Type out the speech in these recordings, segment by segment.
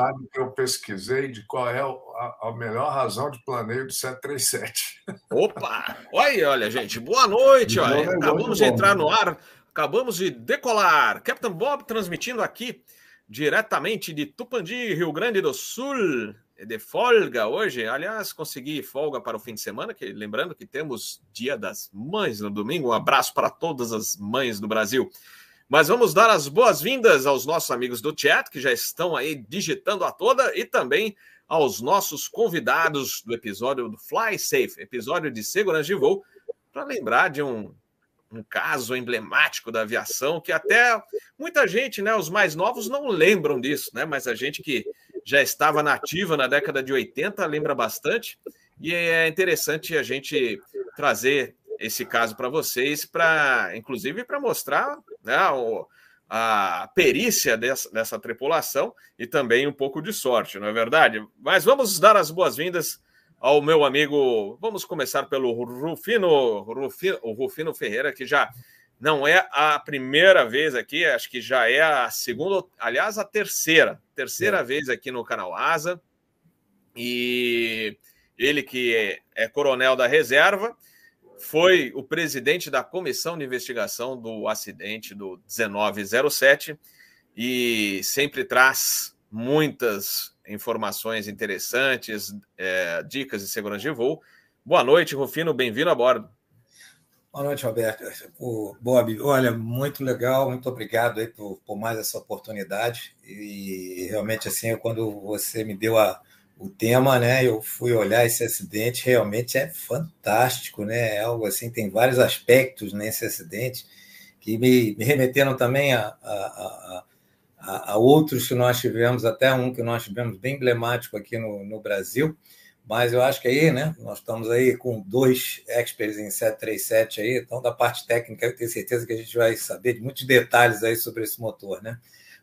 detalhe que eu pesquisei de qual é a, a melhor razão de planeio do 737. Opa! Olha, olha, gente, boa noite. Olha. Acabamos de entrar no ar, acabamos de decolar. Captain Bob transmitindo aqui diretamente de Tupandi, Rio Grande do Sul, de folga hoje. Aliás, consegui folga para o fim de semana, que lembrando que temos Dia das Mães no domingo. Um abraço para todas as mães do Brasil. Mas vamos dar as boas-vindas aos nossos amigos do chat, que já estão aí digitando a toda, e também aos nossos convidados do episódio do Fly Safe, episódio de segurança de voo, para lembrar de um, um caso emblemático da aviação, que até muita gente, né, os mais novos não lembram disso, né, mas a gente que já estava nativa na década de 80 lembra bastante, e é interessante a gente trazer esse caso para vocês, para inclusive para mostrar né, o, a perícia dessa, dessa tripulação e também um pouco de sorte, não é verdade? Mas vamos dar as boas-vindas ao meu amigo. Vamos começar pelo Rufino, Rufino, o Rufino Ferreira, que já não é a primeira vez aqui, acho que já é a segunda, aliás, a terceira, terceira é. vez aqui no canal Asa. E ele que é, é coronel da reserva foi o presidente da comissão de investigação do acidente do 1907 e sempre traz muitas informações interessantes, é, dicas de segurança de voo. Boa noite, Rufino, bem-vindo a bordo. Boa noite, Roberto. O Bob, olha, muito legal, muito obrigado aí por, por mais essa oportunidade. E realmente, assim, quando você me deu a, o tema, né? Eu fui olhar esse acidente, realmente é fantástico, né? É algo assim, tem vários aspectos nesse acidente que me, me remeteram também a, a, a, a, outros que nós tivemos, até um que nós tivemos bem emblemático aqui no, no Brasil. Mas eu acho que aí, né? Nós estamos aí com dois experts em 737 aí, então da parte técnica eu tenho certeza que a gente vai saber de muitos detalhes aí sobre esse motor, né?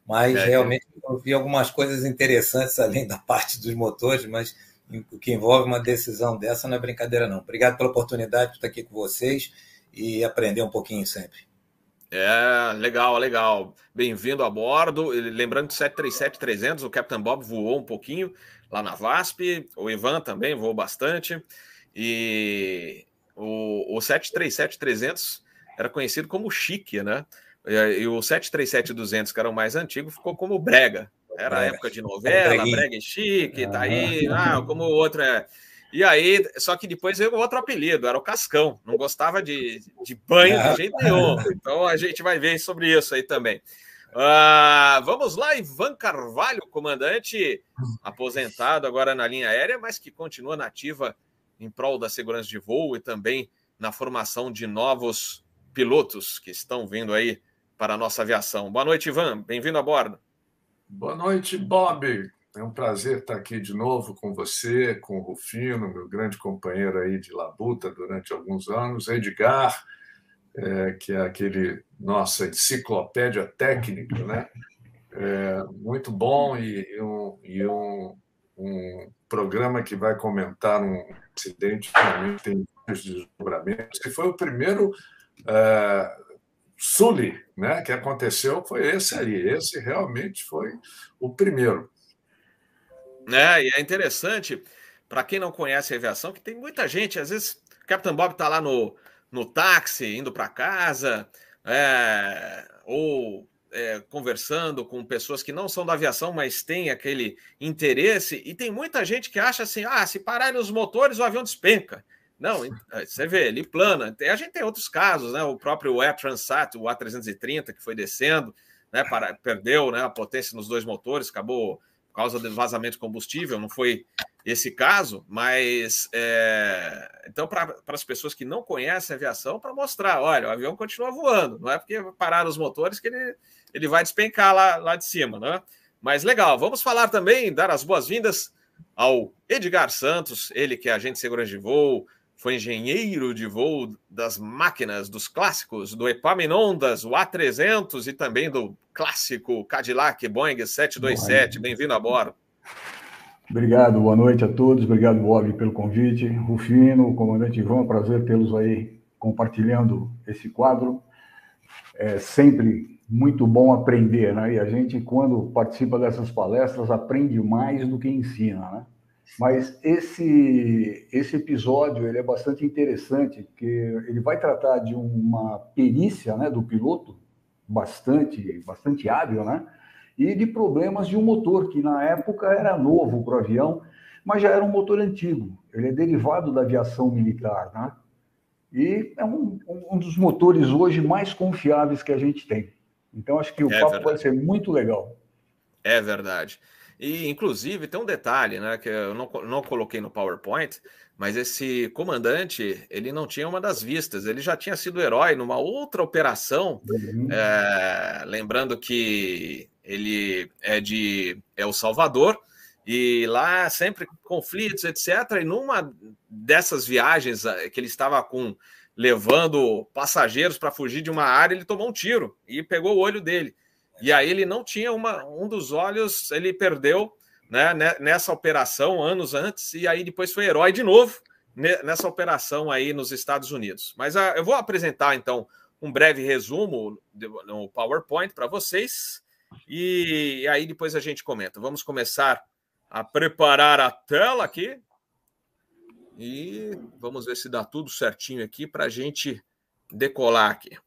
Mas é, realmente eu vi algumas coisas interessantes além da parte dos motores, mas o que envolve uma decisão dessa não é brincadeira, não. Obrigado pela oportunidade de estar aqui com vocês e aprender um pouquinho sempre. É, legal, legal. Bem-vindo a bordo. Lembrando que 737-300, o Captain Bob voou um pouquinho lá na VASP, o Ivan também voou bastante. E o, o 737-300 era conhecido como chique, né? E o 737-200, que era o mais antigo, ficou como brega. Era é. época de novela, brega e chique, ah. tá aí, ah, como o outro é. E aí, só que depois veio outro apelido, era o Cascão. Não gostava de, de banho de jeito nenhum. Então a gente vai ver sobre isso aí também. Uh, vamos lá, Ivan Carvalho, comandante aposentado agora na linha aérea, mas que continua nativa em prol da segurança de voo e também na formação de novos pilotos que estão vindo aí para a nossa aviação. Boa noite, Ivan. Bem-vindo a bordo. Boa noite, Bob. É um prazer estar aqui de novo com você, com o Rufino, meu grande companheiro aí de labuta durante alguns anos, Edgar, é, que é aquele nossa enciclopédia técnica, né? É, muito bom e, e, um, e um, um, programa que vai comentar um acidente que realmente tem desdobramentos, que foi o primeiro é, Sully, né, que aconteceu foi esse aí. Esse realmente foi o primeiro. É, e é interessante, para quem não conhece a aviação, que tem muita gente, às vezes o Capitão Bob está lá no, no táxi, indo para casa, é, ou é, conversando com pessoas que não são da aviação, mas têm aquele interesse, e tem muita gente que acha assim: ah, se pararem os motores, o avião despenca. Não, é, você vê, ele plana. A gente tem outros casos, né? O próprio Air Transat, o A330, que foi descendo, né? Para, perdeu né, a potência nos dois motores, acabou por causa do vazamento de combustível. Não foi esse caso, mas é... então, para as pessoas que não conhecem a aviação, para mostrar: olha, o avião continua voando, não é porque pararam os motores que ele, ele vai despencar lá, lá de cima, né? Mas legal, vamos falar também, dar as boas-vindas ao Edgar Santos, ele que é agente de segurança de voo, foi engenheiro de voo das máquinas, dos clássicos, do Epaminondas, o A300 e também do clássico Cadillac Boeing 727. Bem-vindo a bordo. Obrigado, boa noite a todos. Obrigado, Bob, pelo convite. Rufino, comandante Ivan, prazer tê-los aí compartilhando esse quadro. É sempre muito bom aprender, né? E a gente, quando participa dessas palestras, aprende mais do que ensina, né? Mas esse, esse episódio ele é bastante interessante, porque ele vai tratar de uma perícia né, do piloto, bastante, bastante hábil, né? E de problemas de um motor, que na época era novo para o avião, mas já era um motor antigo. Ele é derivado da aviação militar, né? E é um, um dos motores hoje mais confiáveis que a gente tem. Então, acho que o é papo verdade. vai ser muito legal. É verdade. E, inclusive, tem um detalhe, né, que eu não, não coloquei no PowerPoint, mas esse comandante, ele não tinha uma das vistas, ele já tinha sido herói numa outra operação, uhum. é, lembrando que ele é de El Salvador, e lá sempre conflitos, etc. E numa dessas viagens eh, que ele estava com levando passageiros para fugir de uma área, ele tomou um tiro e pegou o olho dele. E aí ele não tinha uma, um dos olhos, ele perdeu né, nessa operação anos antes, e aí depois foi herói de novo nessa operação aí nos Estados Unidos. Mas uh, eu vou apresentar então um breve resumo no PowerPoint para vocês, e aí depois a gente comenta. Vamos começar a preparar a tela aqui. E vamos ver se dá tudo certinho aqui para a gente decolar aqui.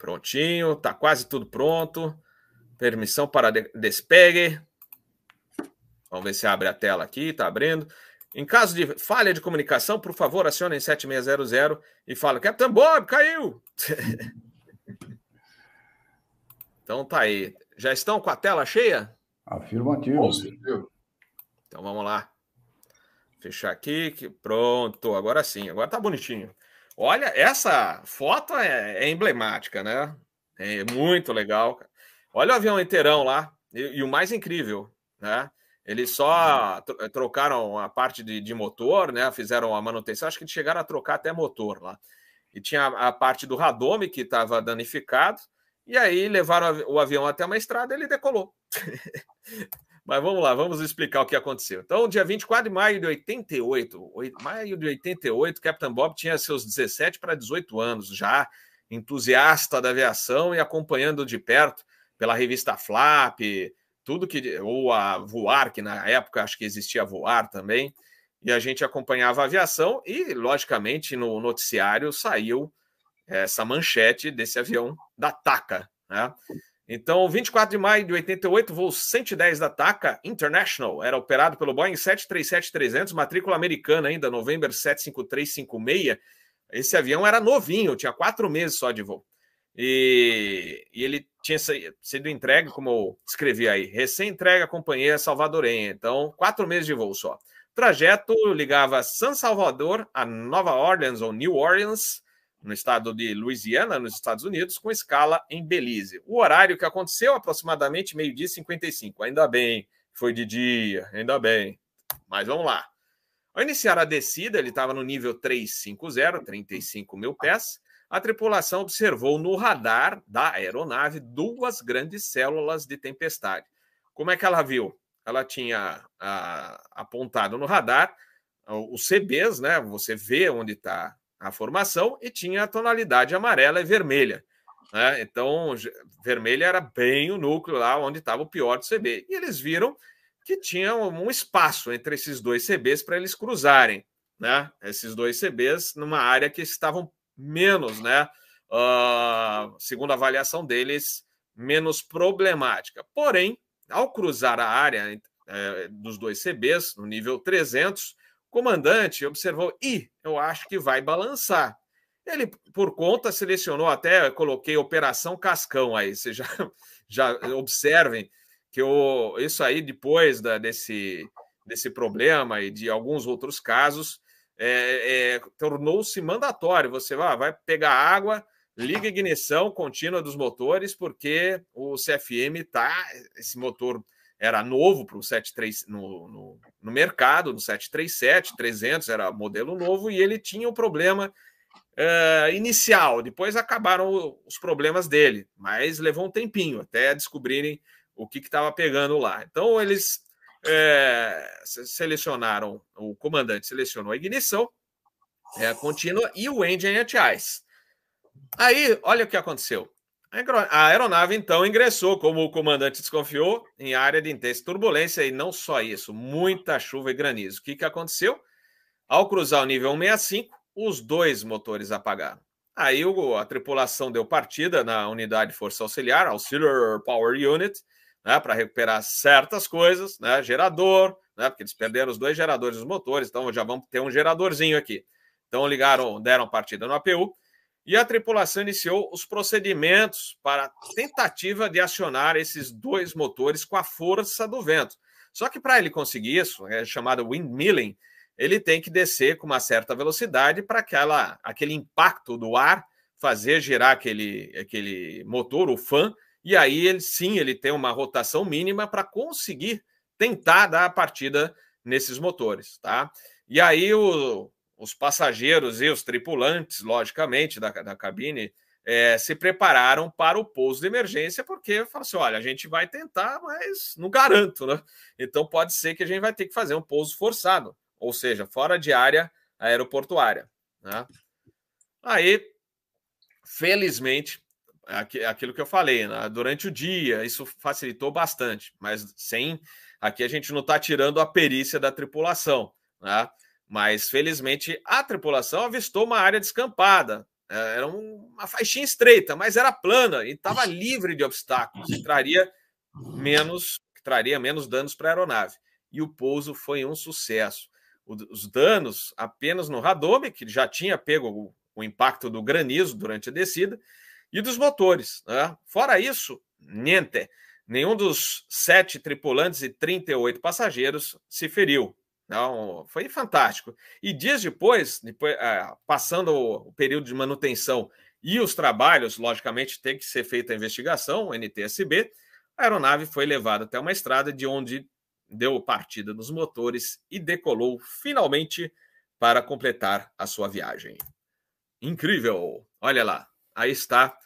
Prontinho, tá quase tudo pronto. Permissão para despegue. Vamos ver se abre a tela aqui, tá abrindo. Em caso de falha de comunicação, por favor, acionem 7600 e falem: Capitão Bob, caiu! então tá aí. Já estão com a tela cheia? Afirmativo. Então vamos lá. Fechar aqui, que pronto, agora sim, agora tá bonitinho. Olha, essa foto é, é emblemática, né? É muito legal. Olha o avião inteirão lá, e, e o mais incrível, né? Eles só trocaram a parte de, de, motor, né? Fizeram a manutenção, acho que chegaram a trocar até motor lá. E tinha a parte do radome que estava danificado, e aí levaram o avião até uma estrada e ele decolou. Mas vamos lá, vamos explicar o que aconteceu. Então, dia 24 de maio de 88, 8, maio de 88, Captain Bob tinha seus 17 para 18 anos, já entusiasta da aviação e acompanhando de perto pela revista Flap, tudo que ou a Voar, que na época acho que existia Voar também, e a gente acompanhava a aviação e logicamente no noticiário saiu essa manchete desse avião da TACA, né? Então, 24 de maio de 88, voo 110 da TACA International era operado pelo Boeing 737-300, matrícula americana ainda, November 75356. Esse avião era novinho, tinha quatro meses só de voo. E, e ele tinha sido entregue, como eu escrevi aí, recém-entregue à companhia salvadorenha. Então, quatro meses de voo só. O trajeto ligava San Salvador a Nova Orleans ou New Orleans, no estado de Louisiana, nos Estados Unidos, com escala em Belize. O horário que aconteceu, aproximadamente meio-dia e 55. Ainda bem, foi de dia, ainda bem. Mas vamos lá. Ao iniciar a descida, ele estava no nível 350, 35 mil pés. A tripulação observou no radar da aeronave duas grandes células de tempestade. Como é que ela viu? Ela tinha ah, apontado no radar os CBs, né? Você vê onde está a formação e tinha a tonalidade amarela e vermelha. Né? Então, vermelha era bem o núcleo lá onde estava o pior do CB. E eles viram que tinha um espaço entre esses dois CBs para eles cruzarem, né? Esses dois CBs numa área que estavam menos, né? Uh, segundo a avaliação deles, menos problemática. Porém, ao cruzar a área é, dos dois CBs, no nível 300, comandante observou, e eu acho que vai balançar. Ele, por conta, selecionou até, coloquei Operação Cascão aí, vocês já, já observem que isso aí, depois da, desse, desse problema e de alguns outros casos, é, é, tornou-se mandatório. Você vai, vai pegar água, liga ignição contínua dos motores, porque o CFM tá, esse motor era novo para o 73 no, no, no, mercado, no 737, 300 era modelo novo e ele tinha o um problema uh, inicial. Depois acabaram os problemas dele, mas levou um tempinho até descobrirem o que estava pegando lá. Então eles é, selecionaram, o comandante selecionou a ignição é, contínua e o engine anti-ice. Aí, olha o que aconteceu. A aeronave, então, ingressou, como o comandante desconfiou, em área de intensa turbulência e não só isso, muita chuva e granizo. O que, que aconteceu? Ao cruzar o nível 165, os dois motores apagaram. Aí a tripulação deu partida na unidade de força auxiliar, Auxiliar Power Unit, né, para recuperar certas coisas, né, gerador, né, porque eles perderam os dois geradores dos motores, então já vamos ter um geradorzinho aqui. Então ligaram, deram partida no APU e a tripulação iniciou os procedimentos para tentativa de acionar esses dois motores com a força do vento. Só que para ele conseguir isso, é chamado windmilling, ele tem que descer com uma certa velocidade para aquela aquele impacto do ar fazer girar aquele, aquele motor, o fan, e aí ele sim ele tem uma rotação mínima para conseguir tentar dar a partida nesses motores, tá? E aí o, os passageiros e os tripulantes, logicamente, da, da cabine, é, se prepararam para o pouso de emergência, porque falaram assim: olha, a gente vai tentar, mas não garanto, né? Então pode ser que a gente vai ter que fazer um pouso forçado, ou seja, fora de área aeroportuária. Né? Aí, felizmente, aquilo que eu falei, né? durante o dia, isso facilitou bastante, mas sem. Aqui a gente não está tirando a perícia da tripulação. Né? Mas, felizmente, a tripulação avistou uma área descampada. É, era uma faixinha estreita, mas era plana e estava livre de obstáculos e traria menos, traria menos danos para a aeronave. E o pouso foi um sucesso. Os danos apenas no radome, que já tinha pego o impacto do granizo durante a descida, e dos motores. Né? Fora isso, niente. Nenhum dos sete tripulantes e 38 passageiros se feriu. Então, foi fantástico. E dias depois, depois é, passando o período de manutenção e os trabalhos, logicamente, tem que ser feita a investigação, o NTSB, a aeronave foi levada até uma estrada de onde deu partida nos motores e decolou finalmente para completar a sua viagem. Incrível! Olha lá, aí está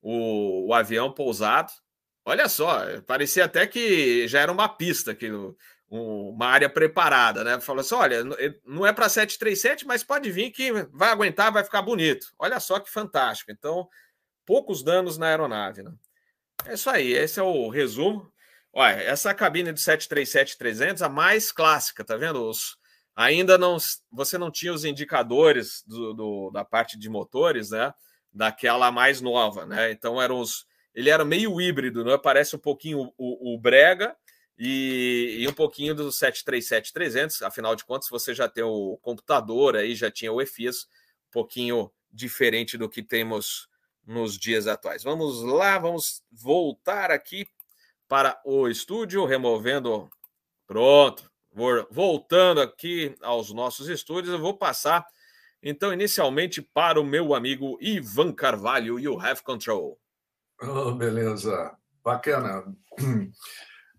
o, o avião pousado. Olha só, parecia até que já era uma pista que uma área preparada, né? Falou assim: olha, não é para 737, mas pode vir que vai aguentar, vai ficar bonito. Olha só que fantástico. Então, poucos danos na aeronave, né? É isso aí, esse é o resumo. Olha, essa cabine do 737-300, a mais clássica, tá vendo? Os, ainda não, você não tinha os indicadores do, do, da parte de motores, né? Daquela mais nova, né? Então eram os, ele era meio híbrido, né? Parece um pouquinho o, o Brega, e, e, um pouquinho do 737-300, afinal de contas, você já tem o computador aí, já tinha o EFIS, um pouquinho diferente do que temos nos dias atuais. Vamos lá, vamos voltar aqui para o estúdio, removendo. Pronto, voltando aqui aos nossos estúdios, eu vou passar então inicialmente para o meu amigo Ivan Carvalho e o Have Control. Oh, beleza, bacana.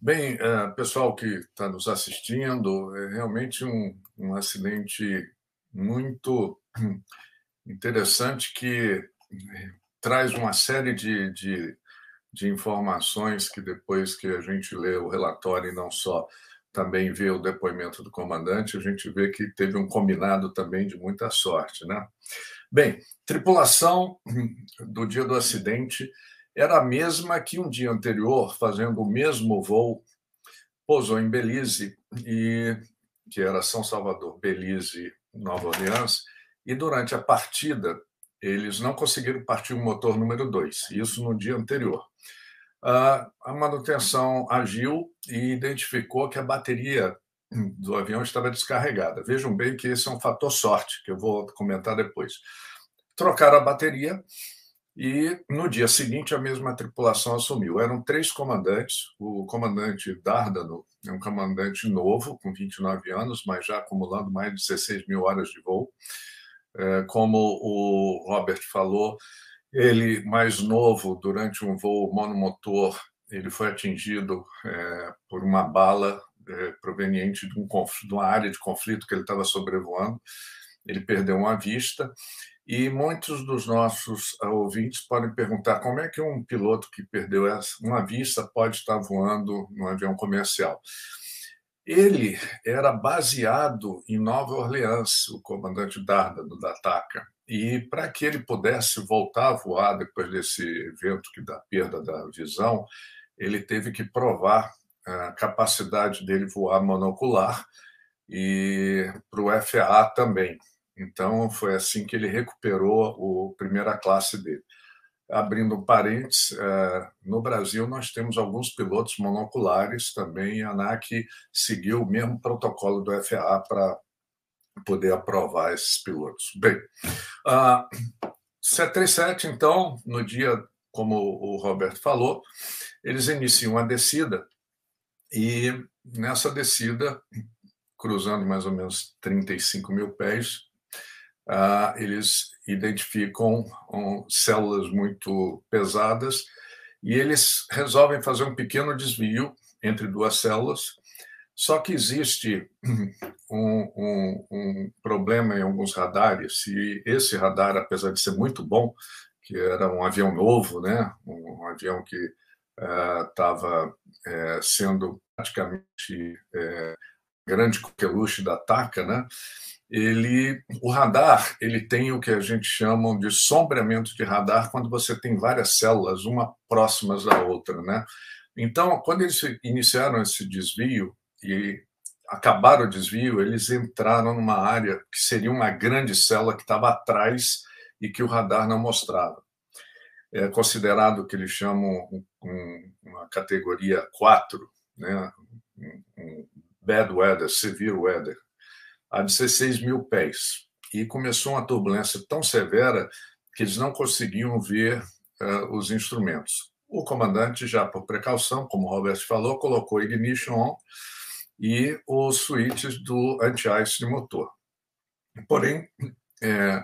Bem, é, pessoal que está nos assistindo, é realmente um, um acidente muito interessante que é, traz uma série de, de, de, informações que depois que a gente lê o relatório e não só também vê o depoimento do comandante, a gente vê que teve um combinado também de muita sorte, né? Bem, tripulação do dia do acidente era a mesma que um dia anterior, fazendo o mesmo voo, pousou em Belize, e, que era São Salvador, Belize, Nova Orleans, e durante a partida eles não conseguiram partir o motor número 2, isso no dia anterior. A manutenção agiu e identificou que a bateria do avião estava descarregada. Vejam bem que esse é um fator sorte, que eu vou comentar depois. Trocaram a bateria e no dia seguinte, a mesma tripulação assumiu. Eram três comandantes. O comandante Dardano é um comandante novo, com 29 anos, mas já acumulando mais de 16 mil horas de voo. É, como o Robert falou, ele, mais novo, durante um voo monomotor, ele foi atingido é, por uma bala é, proveniente de, um, de uma área de conflito que ele estava sobrevoando. Ele perdeu uma vista e muitos dos nossos ah, ouvintes podem perguntar como é que um piloto que perdeu uma vista pode estar voando num avião comercial. Ele era baseado em Nova Orleans, o comandante Darda do Dataca. E para que ele pudesse voltar a voar depois desse evento que dá perda da visão, ele teve que provar a capacidade dele voar monocular e para o FAA também. Então, foi assim que ele recuperou a primeira classe dele. Abrindo um parênteses, é, no Brasil nós temos alguns pilotos monoculares também, a ANAC seguiu o mesmo protocolo do FAA para poder aprovar esses pilotos. Bem, a 737, então, no dia, como o Roberto falou, eles iniciam a descida e nessa descida, cruzando mais ou menos 35 mil pés, uh, eles identificam um, células muito pesadas e eles resolvem fazer um pequeno desvio entre duas células. Só que existe um, um, um problema em alguns radares, e esse radar, apesar de ser muito bom, que era um avião novo, né? um, avião que estava uh, uh, sendo praticamente uh, grande coqueluche da TACA, né? Ele, o radar, ele tem o que a gente chama de sombreamento de radar quando você tem várias células, uma próximas da outra, né? Então, quando eles iniciaram esse desvio e acabaram o desvio, eles entraram numa área que seria uma grande célula que estava atrás e que o radar não mostrava. É considerado que eles chamam um, uma categoria 4, né? um bad weather, severe weather, a 16 mil pés. E começou uma turbulência tão severa que eles não conseguiam ver uh, os instrumentos. O comandante, já por precaução, como o Roberto falou, colocou ignition on e os switches do anti-ice de motor. Porém, é,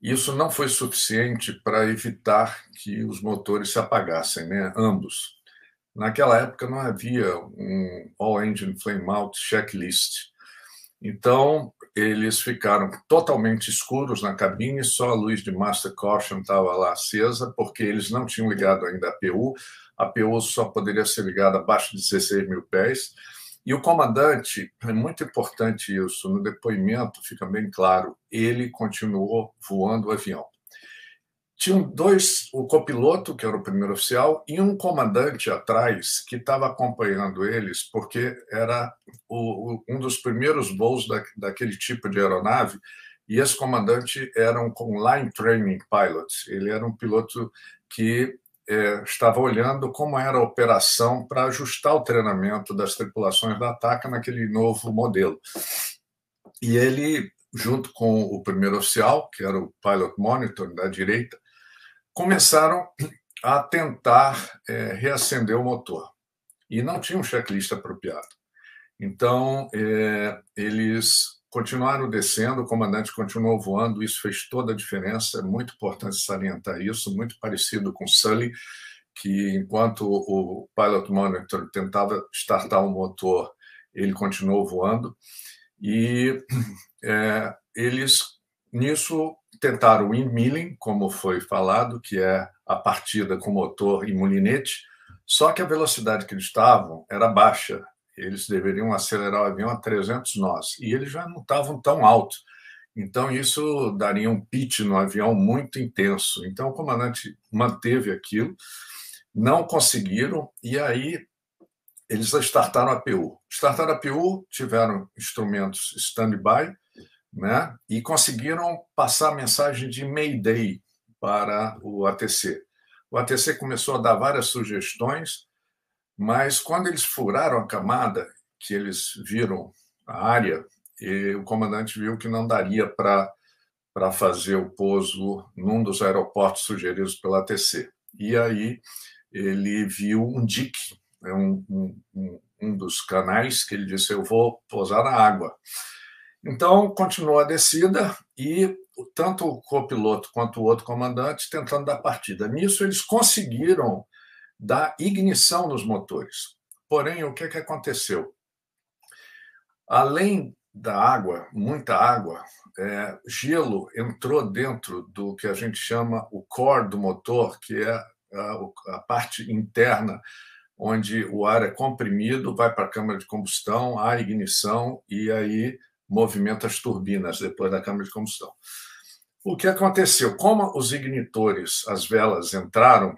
isso não foi suficiente para evitar que os motores se apagassem, né? ambos. Naquela época não havia um All Engine Flame Out checklist. Então, eles ficaram totalmente escuros na cabine, só a luz de Master Caution estava lá acesa, porque eles não tinham ligado ainda a PU. A PU só poderia ser ligada abaixo de 16 mil pés. E o comandante, é muito importante isso, no depoimento fica bem claro, ele continuou voando o avião tinham dois, o copiloto, que era o primeiro oficial, e um comandante atrás que estava acompanhando eles, porque era o, o, um dos primeiros voos da, daquele tipo de aeronave, e esse comandante era um, um line training pilot, ele era um piloto que é, estava olhando como era a operação para ajustar o treinamento das tripulações da TACA naquele novo modelo. E ele, junto com o primeiro oficial, que era o pilot monitor da direita, começaram a tentar é, reacender o motor. E não tinham um checklist apropriado. Então, é, eles continuaram descendo, o comandante continuou voando, isso fez toda a diferença, é muito importante salientar isso, muito parecido com Sully, que enquanto o pilot monitor tentava startar o motor, ele continuou voando, e é, eles, nisso, tentaram o windmilling, como foi falado, que é a partida com motor e molinete, só que a velocidade que eles estavam era baixa. Eles deveriam acelerar o avião a 300 nós, e eles já não estavam tão alto. Então, isso daria um pitch no avião muito intenso. Então, o comandante manteve aquilo, não conseguiram, e aí eles startaram a PU. Startaram a PU, tiveram instrumentos stand-by, né? e conseguiram passar a mensagem de Mayday para o ATC. O ATC começou a dar várias sugestões, mas quando eles furaram a camada, que eles viram a área, o comandante viu que não daria para para fazer o pouso num dos aeroportos sugeridos pela ATC. E aí ele viu um dique, né, um, um, um dos canais, que ele disse: Eu vou pousar na água. Então, continuou a descida e tanto o copiloto quanto o outro comandante tentando dar partida. Nisso, eles conseguiram dar ignição nos motores. Porém, o que, que aconteceu? Além da água, muita água, é, gelo entrou dentro do que a gente chama o core do motor, que é a, a parte interna onde o ar é comprimido, vai para a câmara de combustão, há ignição e aí movimenta as turbinas depois da câmara de combustão. O que aconteceu? Como os ignitores, as velas entraram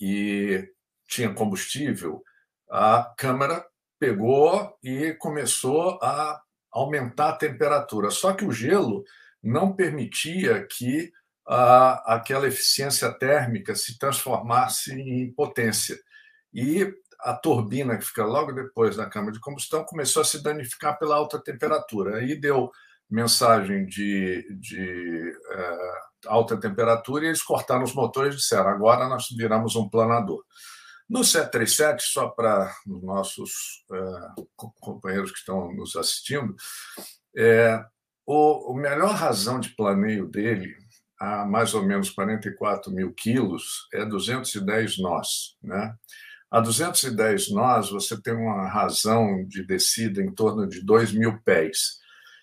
e tinha combustível, a câmara pegou e começou a aumentar a temperatura. Só que o gelo não permitia que a, aquela eficiência térmica se transformasse em potência. E a turbina que fica logo depois da câmara de combustão começou a se danificar pela alta temperatura. Aí deu mensagem de, de é, alta temperatura e eles cortaram os motores e disseram: agora nós viramos um planador. No 737, só para os nossos é, companheiros que estão nos assistindo, é, o, a melhor razão de planeio dele, a mais ou menos 44 mil quilos, é 210 nós. Né? A 210 nós, você tem uma razão de descida em torno de 2 mil pés.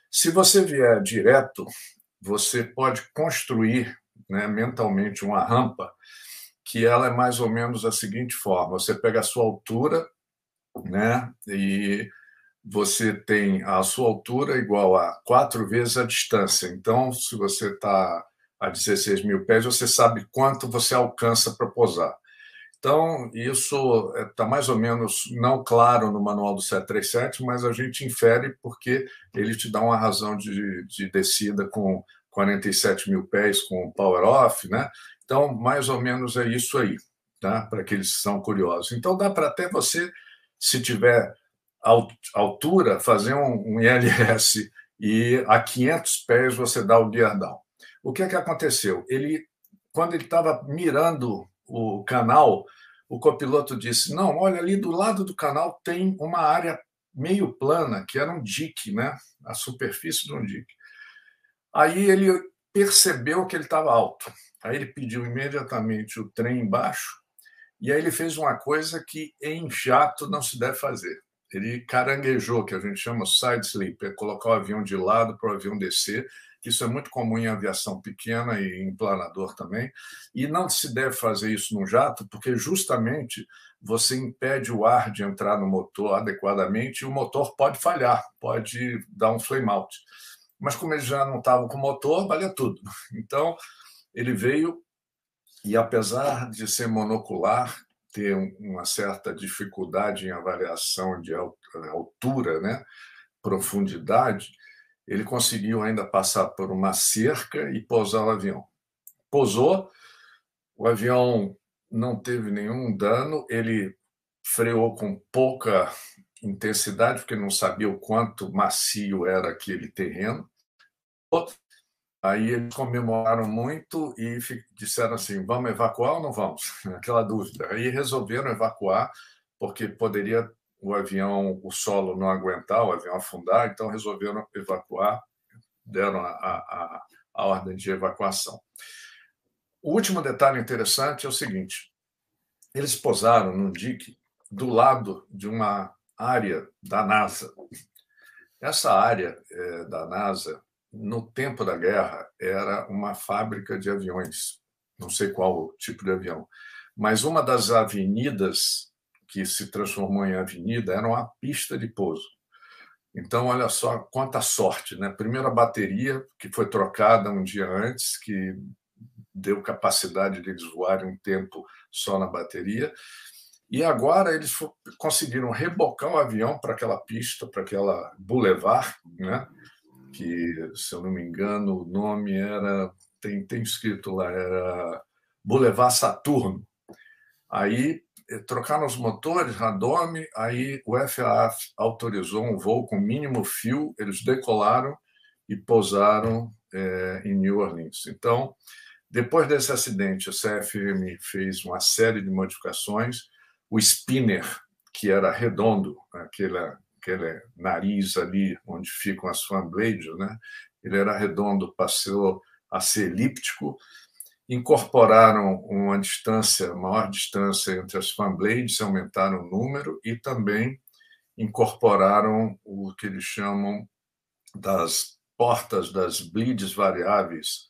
Se você vier direto, você pode construir né, mentalmente uma rampa que ela é mais ou menos da seguinte forma: você pega a sua altura, né, e você tem a sua altura igual a quatro vezes a distância. Então, se você está a 16 mil pés, você sabe quanto você alcança para posar. Então, isso está é, mais ou menos não claro no manual do 737, mas a gente infere porque ele te dá uma razão de, de descida com 47 mil pés com power off, né? Então, mais ou menos é isso aí, tá? Para aqueles que são curiosos. Então, dá para até você, se tiver altura, fazer um, ILS e a 500 pés você dá o gear down. O que é que aconteceu? Ele, quando ele estava mirando o canal, o copiloto disse: Não, olha, ali do lado do canal tem uma área meio plana, que era um dique, né? a superfície de um dique. Aí ele percebeu que ele estava alto. Aí ele pediu imediatamente o trem embaixo e aí ele fez uma coisa que em jato não se deve fazer. Ele caranguejou, que a gente chama side sleep, é colocar o avião de lado para o avião descer. Isso é muito comum em aviação pequena e em planador também. E não se deve fazer isso no jato, porque justamente você impede o ar de entrar no motor adequadamente e o motor pode falhar, pode dar um flame out. Mas como eles já não estavam com motor, valia tudo. Então, ele veio e, apesar de ser monocular, ter uma certa dificuldade em avaliação de altura, né, profundidade, ele conseguiu ainda passar por uma cerca e pousar o avião. Pousou, o avião não teve nenhum dano, ele freou com pouca intensidade, porque não sabia o quanto macio era aquele terreno. Aí eles comemoraram muito e disseram assim: vamos evacuar ou não vamos? Aquela dúvida. Aí resolveram evacuar, porque poderia o avião, o solo não aguentar, o avião afundar, então resolveram evacuar, deram a, a, a ordem de evacuação. O último detalhe interessante é o seguinte: eles posaram num dique do lado de uma área da NASA. Essa área é, da NASA no tempo da guerra, era uma fábrica de aviões, não sei qual tipo de avião, mas uma das avenidas que se transformou em avenida era uma pista de pouso. Então, olha só quanta sorte, né? Primeiro a bateria, que foi trocada um dia antes, que deu capacidade de eles voarem um tempo só na bateria. E agora eles conseguiram rebocar o avião para aquela pista, para aquela boulevard, né? que, se eu não me engano, o nome era. Tem, tem escrito lá, era Boulevard Saturno. Aí trocaram os motores, radome, aí o FAA autorizou um voo com mínimo fio, eles decolaram e pousaram é, em New Orleans. Então, depois desse acidente, a CFM fez uma série de modificações. O spinner, que era redondo, aquela aquele nariz ali onde ficam as fan blades, né? Ele era redondo, passou a ser elíptico. Incorporaram uma distância, maior distância entre as fan blades, aumentaram o número e também incorporaram o que eles chamam das portas das bleeds variáveis,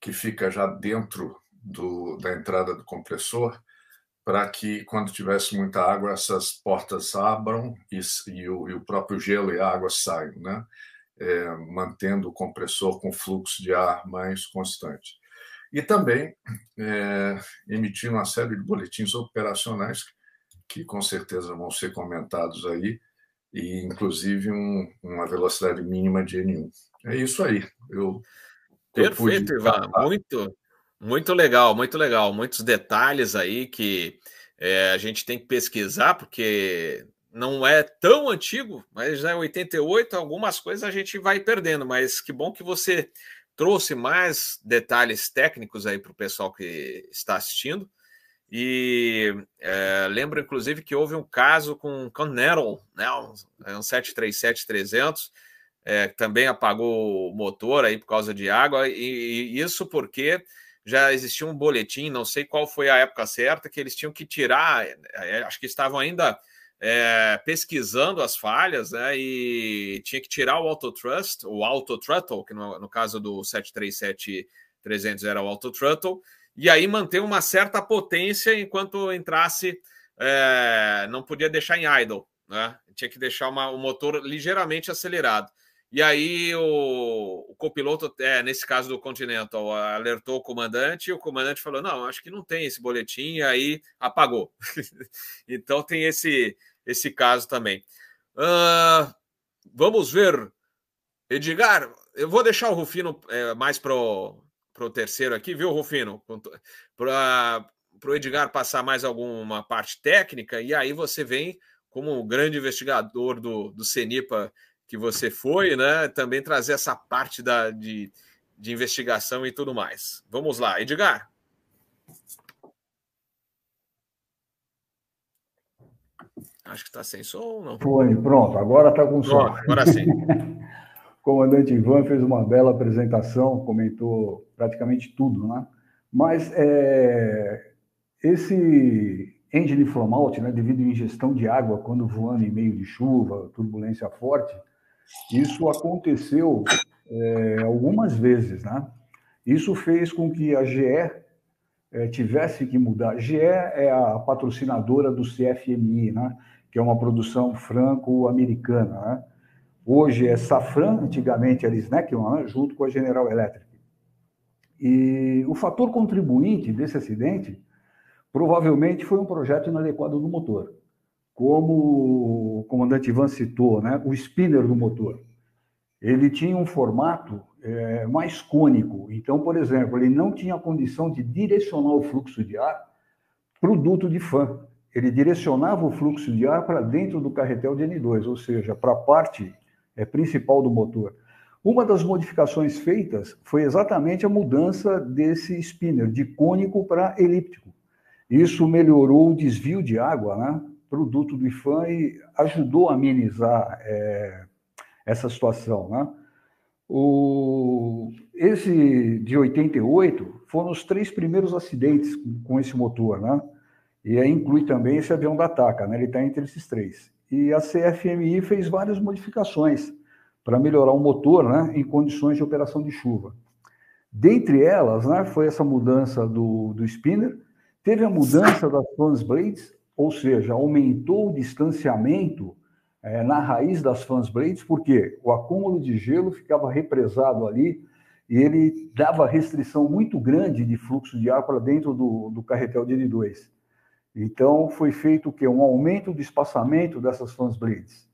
que fica já dentro do, da entrada do compressor, para que, quando tivesse muita água, essas portas abram e, e, o, e o, próprio gelo e a água saiam, né? É, mantendo o compressor com fluxo de ar mais constante. E também é, emitindo uma série de boletins operacionais que com certeza vão ser comentados aí, e inclusive um, uma velocidade mínima de N1. É isso aí. Eu, Perfeito, eu Ivan. Muito, muito legal, muito legal. Muitos detalhes aí que é, a gente tem que pesquisar, porque não é tão antigo, mas já é 88, algumas coisas a gente vai perdendo. Mas que bom que você trouxe mais detalhes técnicos aí para o pessoal que está assistindo. E é, lembro, inclusive, que houve um caso com o Connerl, né, um, um 737-300, é, também apagou o motor aí por causa de água, e, e, isso porque já existia um boletim, não sei qual foi a época certa, que eles tinham que tirar, é, acho que estavam ainda é, pesquisando as falhas, né, e tinha que tirar o autotrust, o autothrottle, que no, no caso do 737-300 era o autothrottle, e aí manter uma certa potência enquanto entrasse, é, não podia deixar em idle, né? Tinha que deixar uma, o motor ligeiramente acelerado. E aí o, o copiloto, é, nesse caso do Continental, alertou o comandante e o comandante falou: não, acho que não tem esse boletim, e aí apagou. então tem esse, esse caso também. Uh, vamos ver, Edgar. Eu vou deixar o Rufino é, mais para o terceiro aqui, viu, Rufino? Para o Edgar passar mais alguma parte técnica, e aí você vem, como um grande investigador do, do CENIPA que você foi, né? Também trazer essa parte da, de, de investigação e tudo mais. Vamos lá, Edgar. Acho que está sem som, não? Foi, pronto, agora está com som. agora sim. comandante Ivan fez uma bela apresentação, comentou praticamente tudo, né? Mas é, esse engine from out, né, devido à ingestão de água quando voando em meio de chuva, turbulência forte, isso aconteceu é, algumas vezes, né? Isso fez com que a GE é, tivesse que mudar. A GE é a patrocinadora do CFMI, né? Que é uma produção franco-americana, né? Hoje é Safran, antigamente era Snackman, né, junto com a General Electric. E o fator contribuinte desse acidente provavelmente foi um projeto inadequado do motor. Como o comandante Ivan citou, né, o spinner do motor. Ele tinha um formato é, mais cônico. Então, por exemplo, ele não tinha condição de direcionar o fluxo de ar para o duto de fã. Ele direcionava o fluxo de ar para dentro do carretel de N2, ou seja, para a parte é, principal do motor. Uma das modificações feitas foi exatamente a mudança desse spinner de cônico para elíptico. Isso melhorou o desvio de água né, para o duto do IFAM e ajudou a amenizar é, essa situação. Né? O, esse de 88 foram os três primeiros acidentes com esse motor, né? E aí inclui também esse avião da TACA, né? Ele está entre esses três e a CFMI fez várias modificações para melhorar o motor né, em condições de operação de chuva. Dentre elas, né, foi essa mudança do, do spinner, teve a mudança das fans blades, ou seja, aumentou o distanciamento é, na raiz das fans blades, porque o acúmulo de gelo ficava represado ali e ele dava restrição muito grande de fluxo de ar para dentro do, do carretel de N2. Então, foi feito o quê? Um aumento do espaçamento dessas fans blades.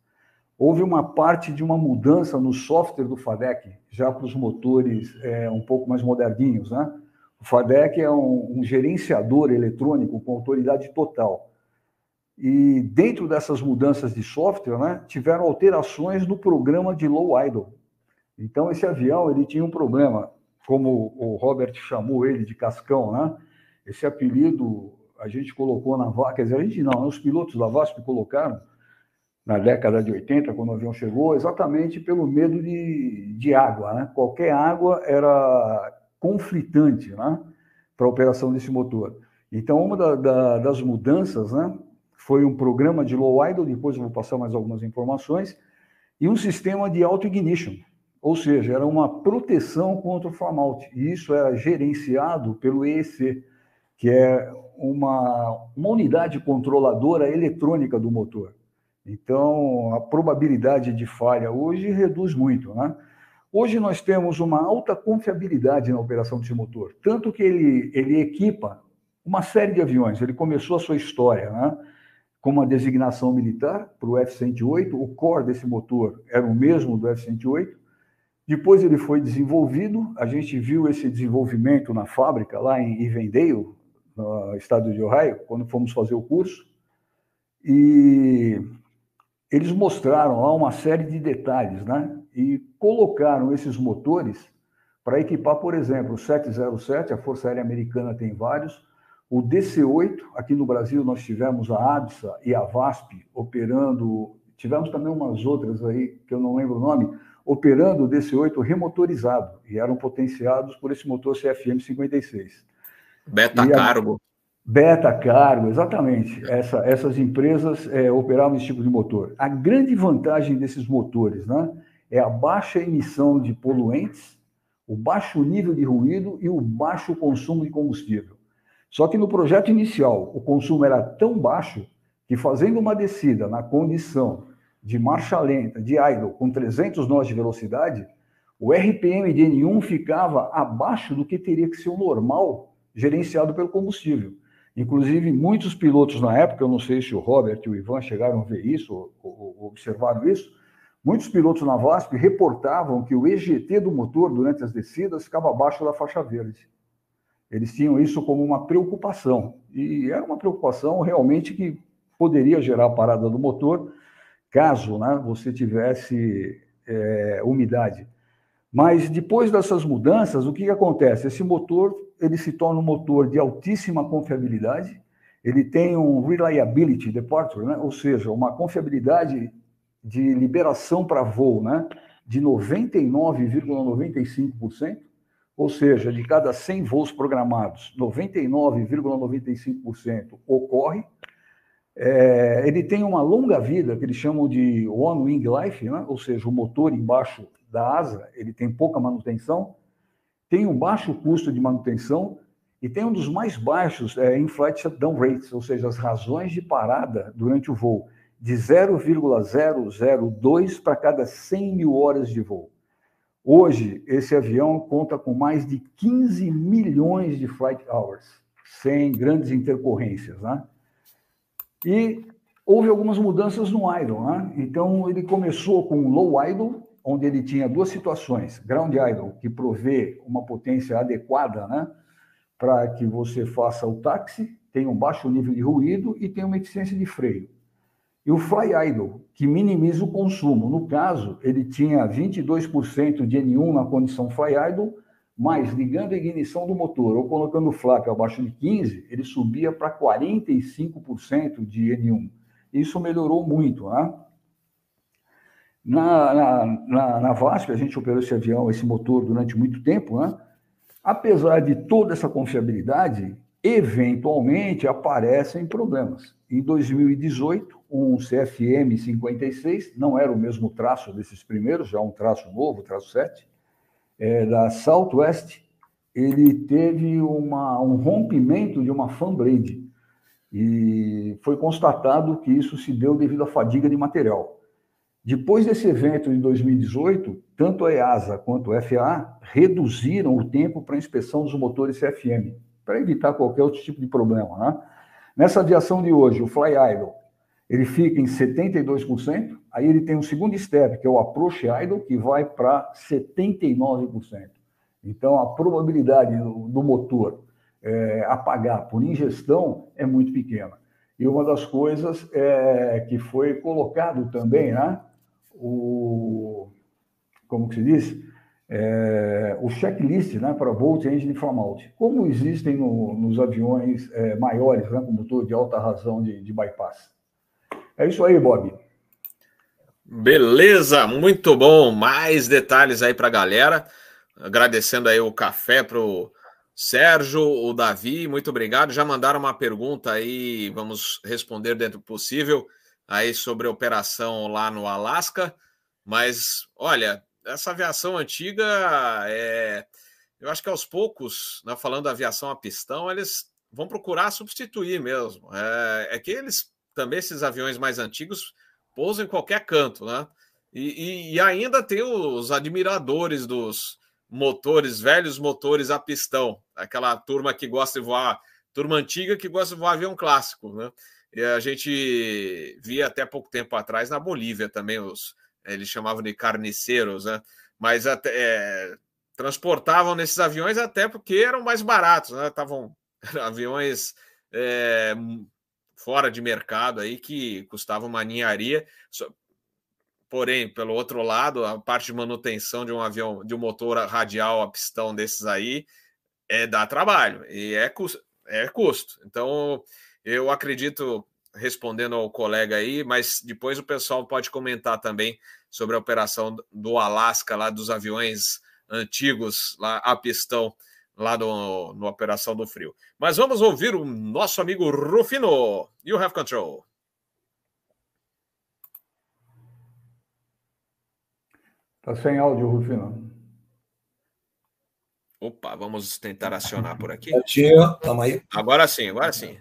Houve uma parte de uma mudança no software do FADEC, já para os motores é, um pouco mais moderninhos, né? O FADEC é um, um gerenciador eletrônico com autoridade total. E dentro dessas mudanças de software, né, tiveram alterações no programa de low idle. Então, esse avião ele tinha um problema, como o Robert chamou ele de cascão, né? Esse apelido a gente colocou na VASP, quer dizer, a gente não, os pilotos da VASP colocaram na década de 80, quando o avião chegou, exatamente pelo medo de, de água. Né? Qualquer água era conflitante né? para a operação desse motor. Então, uma da, da, das mudanças né, foi um programa de low idle, depois eu vou passar mais algumas informações, e um sistema de auto-ignition, ou seja, era uma proteção contra o out, e isso era gerenciado pelo EEC, que é uma, uma unidade controladora eletrônica do motor. Então, a probabilidade de falha hoje reduz muito. Né? Hoje nós temos uma alta confiabilidade na operação desse motor, tanto que ele, ele equipa uma série de aviões. Ele começou a sua história né, com uma designação militar para o F-108, o core desse motor era o mesmo do F-108. Depois ele foi desenvolvido, a gente viu esse desenvolvimento na fábrica lá em Ivendale, no estado de Ohio, quando fomos fazer o curso. E eles mostraram lá uma série de detalhes, né? E colocaram esses motores para equipar, por exemplo, o 707, a Força Aérea Americana tem vários, o DC-8, aqui no Brasil nós tivemos a ABSA e a VASP operando, tivemos também umas outras aí, que eu não lembro o nome, operando o DC-8 remotorizado, e eram potenciados por esse motor CFM56. Beta Cargo. Beta Cargo, exatamente. Essa, essas empresas é, operavam esse tipo de motor. A grande vantagem desses motores né, é a baixa emissão de poluentes, o baixo nível de ruído e o baixo consumo de combustível. Só que no projeto inicial, o consumo era tão baixo que, fazendo uma descida na condição de marcha lenta, de idle, com 300 nós de velocidade, o RPM de N1 ficava abaixo do que teria que ser o normal gerenciado pelo combustível. Inclusive, muitos pilotos na época, eu não sei se o Robert e o Ivan chegaram a ver isso, ou, ou observaram isso, muitos pilotos na VASP reportavam que o EGT do motor durante as descidas ficava abaixo da faixa verde. Eles tinham isso como uma preocupação, e era uma preocupação realmente que poderia gerar a parada do motor, caso né, você tivesse é, umidade. Mas depois dessas mudanças, o que, que acontece? Esse motor ele se torna um motor de altíssima confiabilidade, ele tem um reliability departure, né? ou seja, uma confiabilidade de liberação para voo né? de 99,95%, ou seja, de cada 100 voos programados, 99,95% ocorre. É, ele tem uma longa vida, que eles chamam de one wing life, né? ou seja, o motor embaixo da asa, ele tem pouca manutenção, tem um baixo custo de manutenção e tem um dos mais baixos é, in-flight shutdown rates, ou seja, as razões de parada durante o voo, de 0,002 para cada 100 mil horas de voo. Hoje, esse avião conta com mais de 15 milhões de flight hours, sem grandes intercorrências, né? E houve algumas mudanças no idle, né? Então, ele começou com low idle, onde ele tinha duas situações: ground idle, que provê uma potência adequada né, para que você faça o táxi, tem um baixo nível de ruído e tem uma eficiência de freio. E o fly idle, que minimiza o consumo. No caso, ele tinha 22% de N1 na condição fly idle, mas ligando a ignição do motor ou colocando o flap abaixo de 15, ele subia para 45% de N1. Isso melhorou muito, né? Na, na, na, na VASP, a gente operou esse avião, esse motor, durante muito tempo, né? Apesar de toda essa confiabilidade, eventualmente aparecem problemas. Em 2018, um CFM 56, não era o mesmo traço desses primeiros, já um traço novo, traço 7, é, da Southwest, ele teve uma, um rompimento de uma fan blade. E foi constatado que isso se deu devido à fadiga de material. Depois desse evento de 2018, tanto a EASA quanto a FAA reduziram o tempo para inspeção dos motores CFM, para evitar qualquer outro tipo de problema. Né? Nessa aviação de hoje, o Fly Idle, ele fica em 72%, aí ele tem um segundo step, que é o Approach Idle, que vai para 79%. Então, a probabilidade do motor é, apagar por ingestão é muito pequena. E uma das coisas é, que foi colocado também, né, o, como que se diz, é, o checklist né, para Volt Engine From Out, como existem no, nos aviões é, maiores, né, com motor de alta razão de, de bypass. É isso aí, Bob. Beleza, muito bom. Mais detalhes aí para a galera. Agradecendo aí o café para o Sérgio, o Davi, muito obrigado. Já mandaram uma pergunta aí, vamos responder dentro do possível aí sobre a operação lá no Alasca, mas olha, essa aviação antiga, é, eu acho que aos poucos, né, falando da aviação a pistão, eles vão procurar substituir mesmo. É, é que eles também, esses aviões mais antigos, pousam em qualquer canto, né? E, e, e, ainda tem os admiradores dos motores, velhos motores a pistão, aquela turma que gosta de voar, turma antiga que gosta de voar avião clássico, né? E a gente via até pouco tempo atrás na Bolívia também os eles chamavam de carniceiros, né? Mas até é, transportavam nesses aviões até porque eram mais baratos, né? Estavam aviões é, fora de mercado aí que custavam uma ninharia. Porém, pelo outro lado, a parte de manutenção de um avião, de um motor radial a pistão desses aí, é dá trabalho e é custo. É custo. Então, eu acredito, respondendo ao colega aí, mas depois o pessoal pode comentar também sobre a operação do Alasca, lá dos aviões antigos, lá a pistão, lá no, no Operação do Frio. Mas vamos ouvir o nosso amigo Rufino. You have control. Tá sem áudio, Rufino. Opa, vamos tentar acionar por aqui. Tio, tamo aí. Agora sim, agora sim.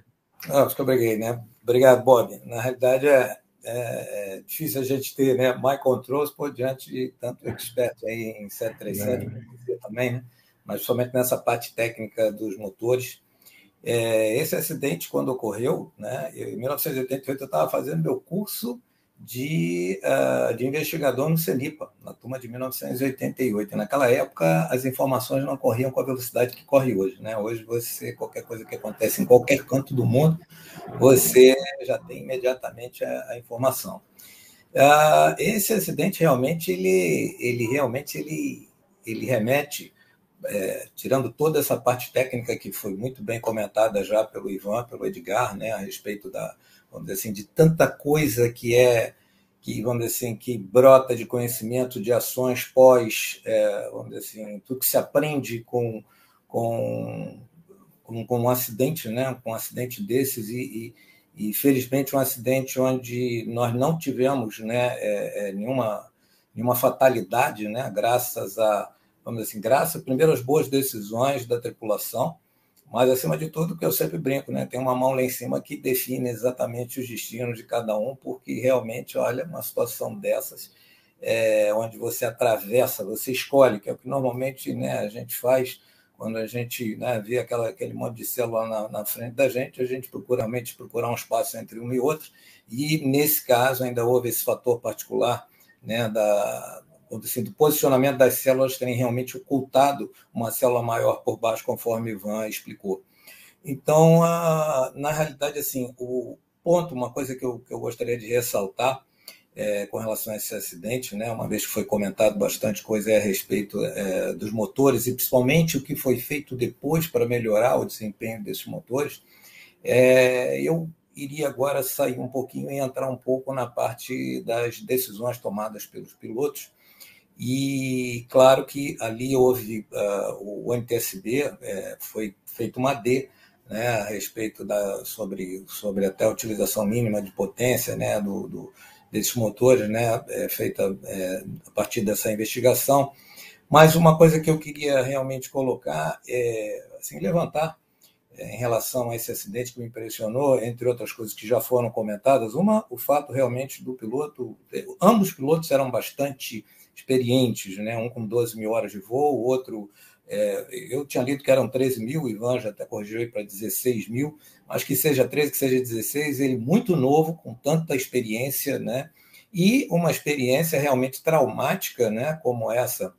Ah, acho que eu briguei, né? Obrigado, Bob. Na realidade, é, é, é, difícil a gente ter né, mais controls por diante de tanto expert aí em 737 é. também, né? Mas somente nessa parte técnica dos motores. É, esse acidente, quando ocorreu, né, em 1988, eu estava fazendo meu curso de, uh, de investigador no CENIPA, na turma de 1988. naquela época, as informações não corriam com a velocidade que corre hoje. Né? Hoje, você, qualquer coisa que acontece em qualquer canto do mundo, você já tem imediatamente a, a informação. Uh, esse acidente realmente, ele, ele realmente ele, ele remete é, tirando toda essa parte técnica que foi muito bem comentada já pelo Ivan, pelo Edgar, né, a respeito da, vamos dizer assim, de tanta coisa que é que vamos dizer assim que brota de conhecimento de ações pós, é, vamos dizer assim, tudo que se aprende com com, com, um acidente, né, com um acidente desses e, e, e, felizmente um acidente onde nós não tivemos, né, é, é, nenhuma nenhuma fatalidade, né, graças a vamos dizer assim, graças primeiro às boas decisões da tripulação, mas acima de tudo, que eu sempre brinco, né? Tem uma mão lá em cima que define exatamente os destinos de cada um, porque realmente, olha, uma situação dessas, é, onde você atravessa, você escolhe, que é o que normalmente né, a gente faz quando a gente né, vê aquela, aquele monte de célula na, na, frente da gente, a gente procura realmente procurar um espaço entre um e outro, e nesse caso ainda houve esse fator particular né, da, assim, do posicionamento das células terem realmente ocultado uma célula maior por baixo, conforme Ivan explicou. Então, na realidade, assim, o ponto, uma coisa que eu, que eu gostaria de ressaltar é, com relação a esse acidente, né, uma vez que foi comentado bastante coisa a respeito é, dos motores e principalmente o que foi feito depois para melhorar o desempenho desses motores, é, eu iria agora sair um pouquinho e entrar um pouco na parte das decisões tomadas pelos pilotos, e claro que ali houve uh, o NTSB, é, foi feito uma D né, a respeito da sobre, sobre até a utilização mínima de potência né, do, do desses motores, né, é, feita é, a partir dessa investigação. Mas uma coisa que eu queria realmente colocar é assim, levantar é, em relação a esse acidente que me impressionou, entre outras coisas que já foram comentadas, uma, o fato realmente do piloto, ambos os pilotos eram bastante experientes, né? um com 12 mil horas de voo, o outro. É, eu tinha lido que eram 13 mil, o Ivan já até corrigiu para 16 mil, mas que seja 13, que seja 16, ele muito novo, com tanta experiência, né? e uma experiência realmente traumática, né? como essa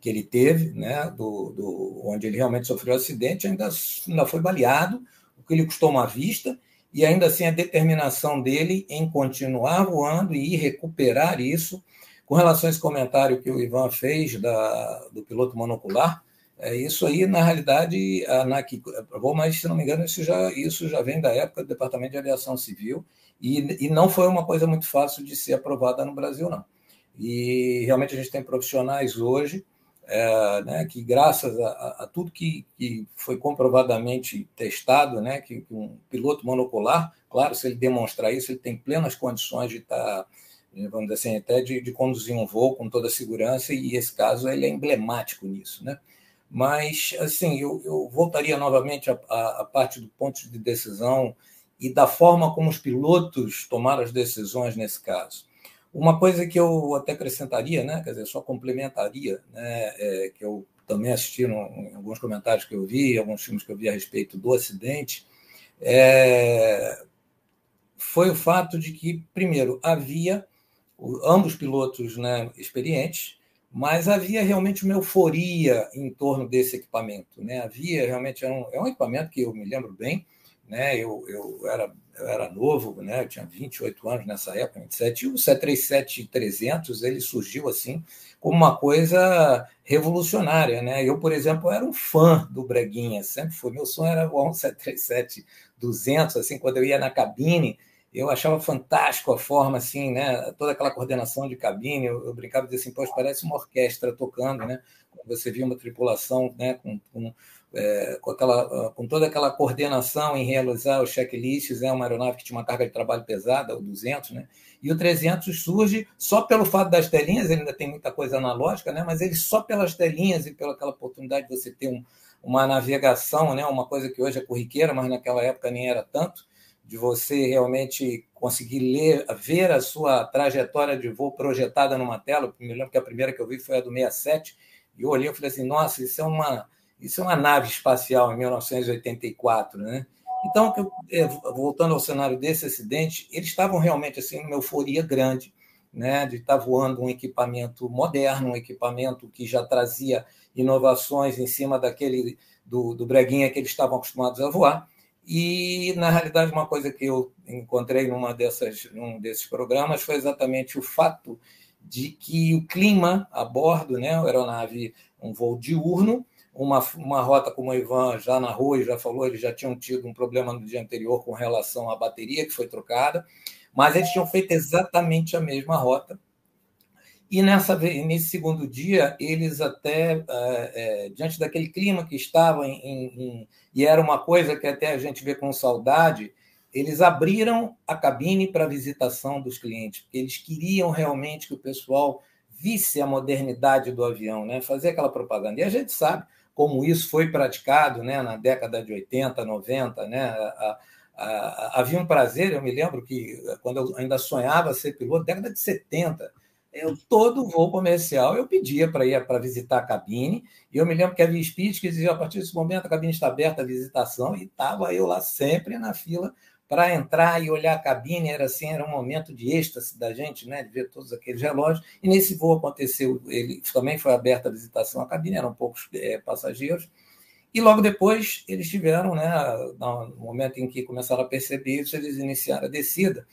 que ele teve, né? do, do, onde ele realmente sofreu acidente, ainda, ainda foi baleado, o que lhe custou uma vista, e ainda assim a determinação dele em continuar voando e recuperar isso com relação a esse comentário que o Ivan fez da, do piloto monocular, é, isso aí, na realidade, a ANAC aprovou, mas, se não me engano, isso já, isso já vem da época do Departamento de Aviação Civil e, e não foi uma coisa muito fácil de ser aprovada no Brasil, não. E realmente a gente tem profissionais hoje é, né, que, graças a, a tudo que, que, foi comprovadamente testado, né, que, que, um piloto monocular, claro, se ele demonstrar isso, ele tem plenas condições de estar. Tá vamos dizer assim, até de, de, conduzir um voo com toda a segurança, e esse caso ele é emblemático nisso. Né? Mas, assim, eu, eu voltaria novamente à, parte do ponto de decisão e da forma como os pilotos tomaram as decisões nesse caso. Uma coisa que eu até acrescentaria, né, quer dizer, só complementaria, né, é, que eu também assisti em alguns comentários que eu vi, alguns filmes que eu vi a respeito do acidente, é, foi o fato de que, primeiro, havia ambos pilotos né, experientes, mas havia realmente uma euforia em torno desse equipamento. Né? Havia realmente, é um, é um equipamento que eu me lembro bem, né? eu, eu, era, eu era novo, né? eu tinha 28 anos nessa época, 27, e o 737-300 ele surgiu assim como uma coisa revolucionária. Né? Eu, por exemplo, era um fã do Breguinha, sempre foi. Meu sonho era um 737-200, assim, quando eu ia na cabine, eu achava fantástico a forma, assim, né? Toda aquela coordenação de cabine. Eu, eu brincava de assim, pois parece uma orquestra tocando, né? Você via uma tripulação, né? Com, com, é, com, aquela, com toda aquela coordenação em realizar os checklists, é né? uma aeronave que tinha uma carga de trabalho pesada, o 200, né? E o 300 surge só pelo fato das telinhas, ele ainda tem muita coisa analógica, né? Mas ele só pelas telinhas e pela aquela oportunidade de você ter um, uma navegação, né? Uma coisa que hoje é corriqueira, mas naquela época nem era tanto de você realmente conseguir ler, ver a sua trajetória de voo projetada numa tela. Eu me lembro que a primeira que eu vi foi a do 67, e eu olhei e falei assim, nossa, isso é uma, isso é uma nave espacial em 1984, né? Então, é, voltando ao cenário desse acidente, eles estavam realmente assim numa euforia grande, né, de estar voando um equipamento moderno, um equipamento que já trazia inovações em cima daquele do, do breguinha que eles estavam acostumados a voar. E, na realidade, uma coisa que eu encontrei numa dessas, num desses programas foi exatamente o fato de que o clima a bordo, né, a aeronave, um voo diurno, uma, uma rota como o Ivan já narrou e já falou, eles já tinham tido um problema no dia anterior com relação à bateria que foi trocada, mas eles tinham feito exatamente a mesma rota e nessa, nesse segundo dia, eles até, é, é, diante daquele clima que estava, em, em, e era uma coisa que até a gente vê com saudade, eles abriram a cabine para visitação dos clientes, porque eles queriam realmente que o pessoal visse a modernidade do avião, né? fazer aquela propaganda. E a gente sabe como isso foi praticado né? na década de 80, 90. Né? A, a, a, havia um prazer, eu me lembro que quando eu ainda sonhava ser piloto, década de 70, eu, todo voo comercial eu pedia para ir para visitar a cabine, e eu me lembro que havia speech que dizia, a partir desse momento a cabine está aberta à visitação, e estava eu lá sempre na fila para entrar e olhar a cabine, era assim, era um momento de êxtase da gente, né, de ver todos aqueles relógios, e nesse voo aconteceu, ele também foi aberta a visitação à cabine, eram poucos é, passageiros, e logo depois eles tiveram, né, no momento em que começaram a perceber isso, eles iniciaram a descida,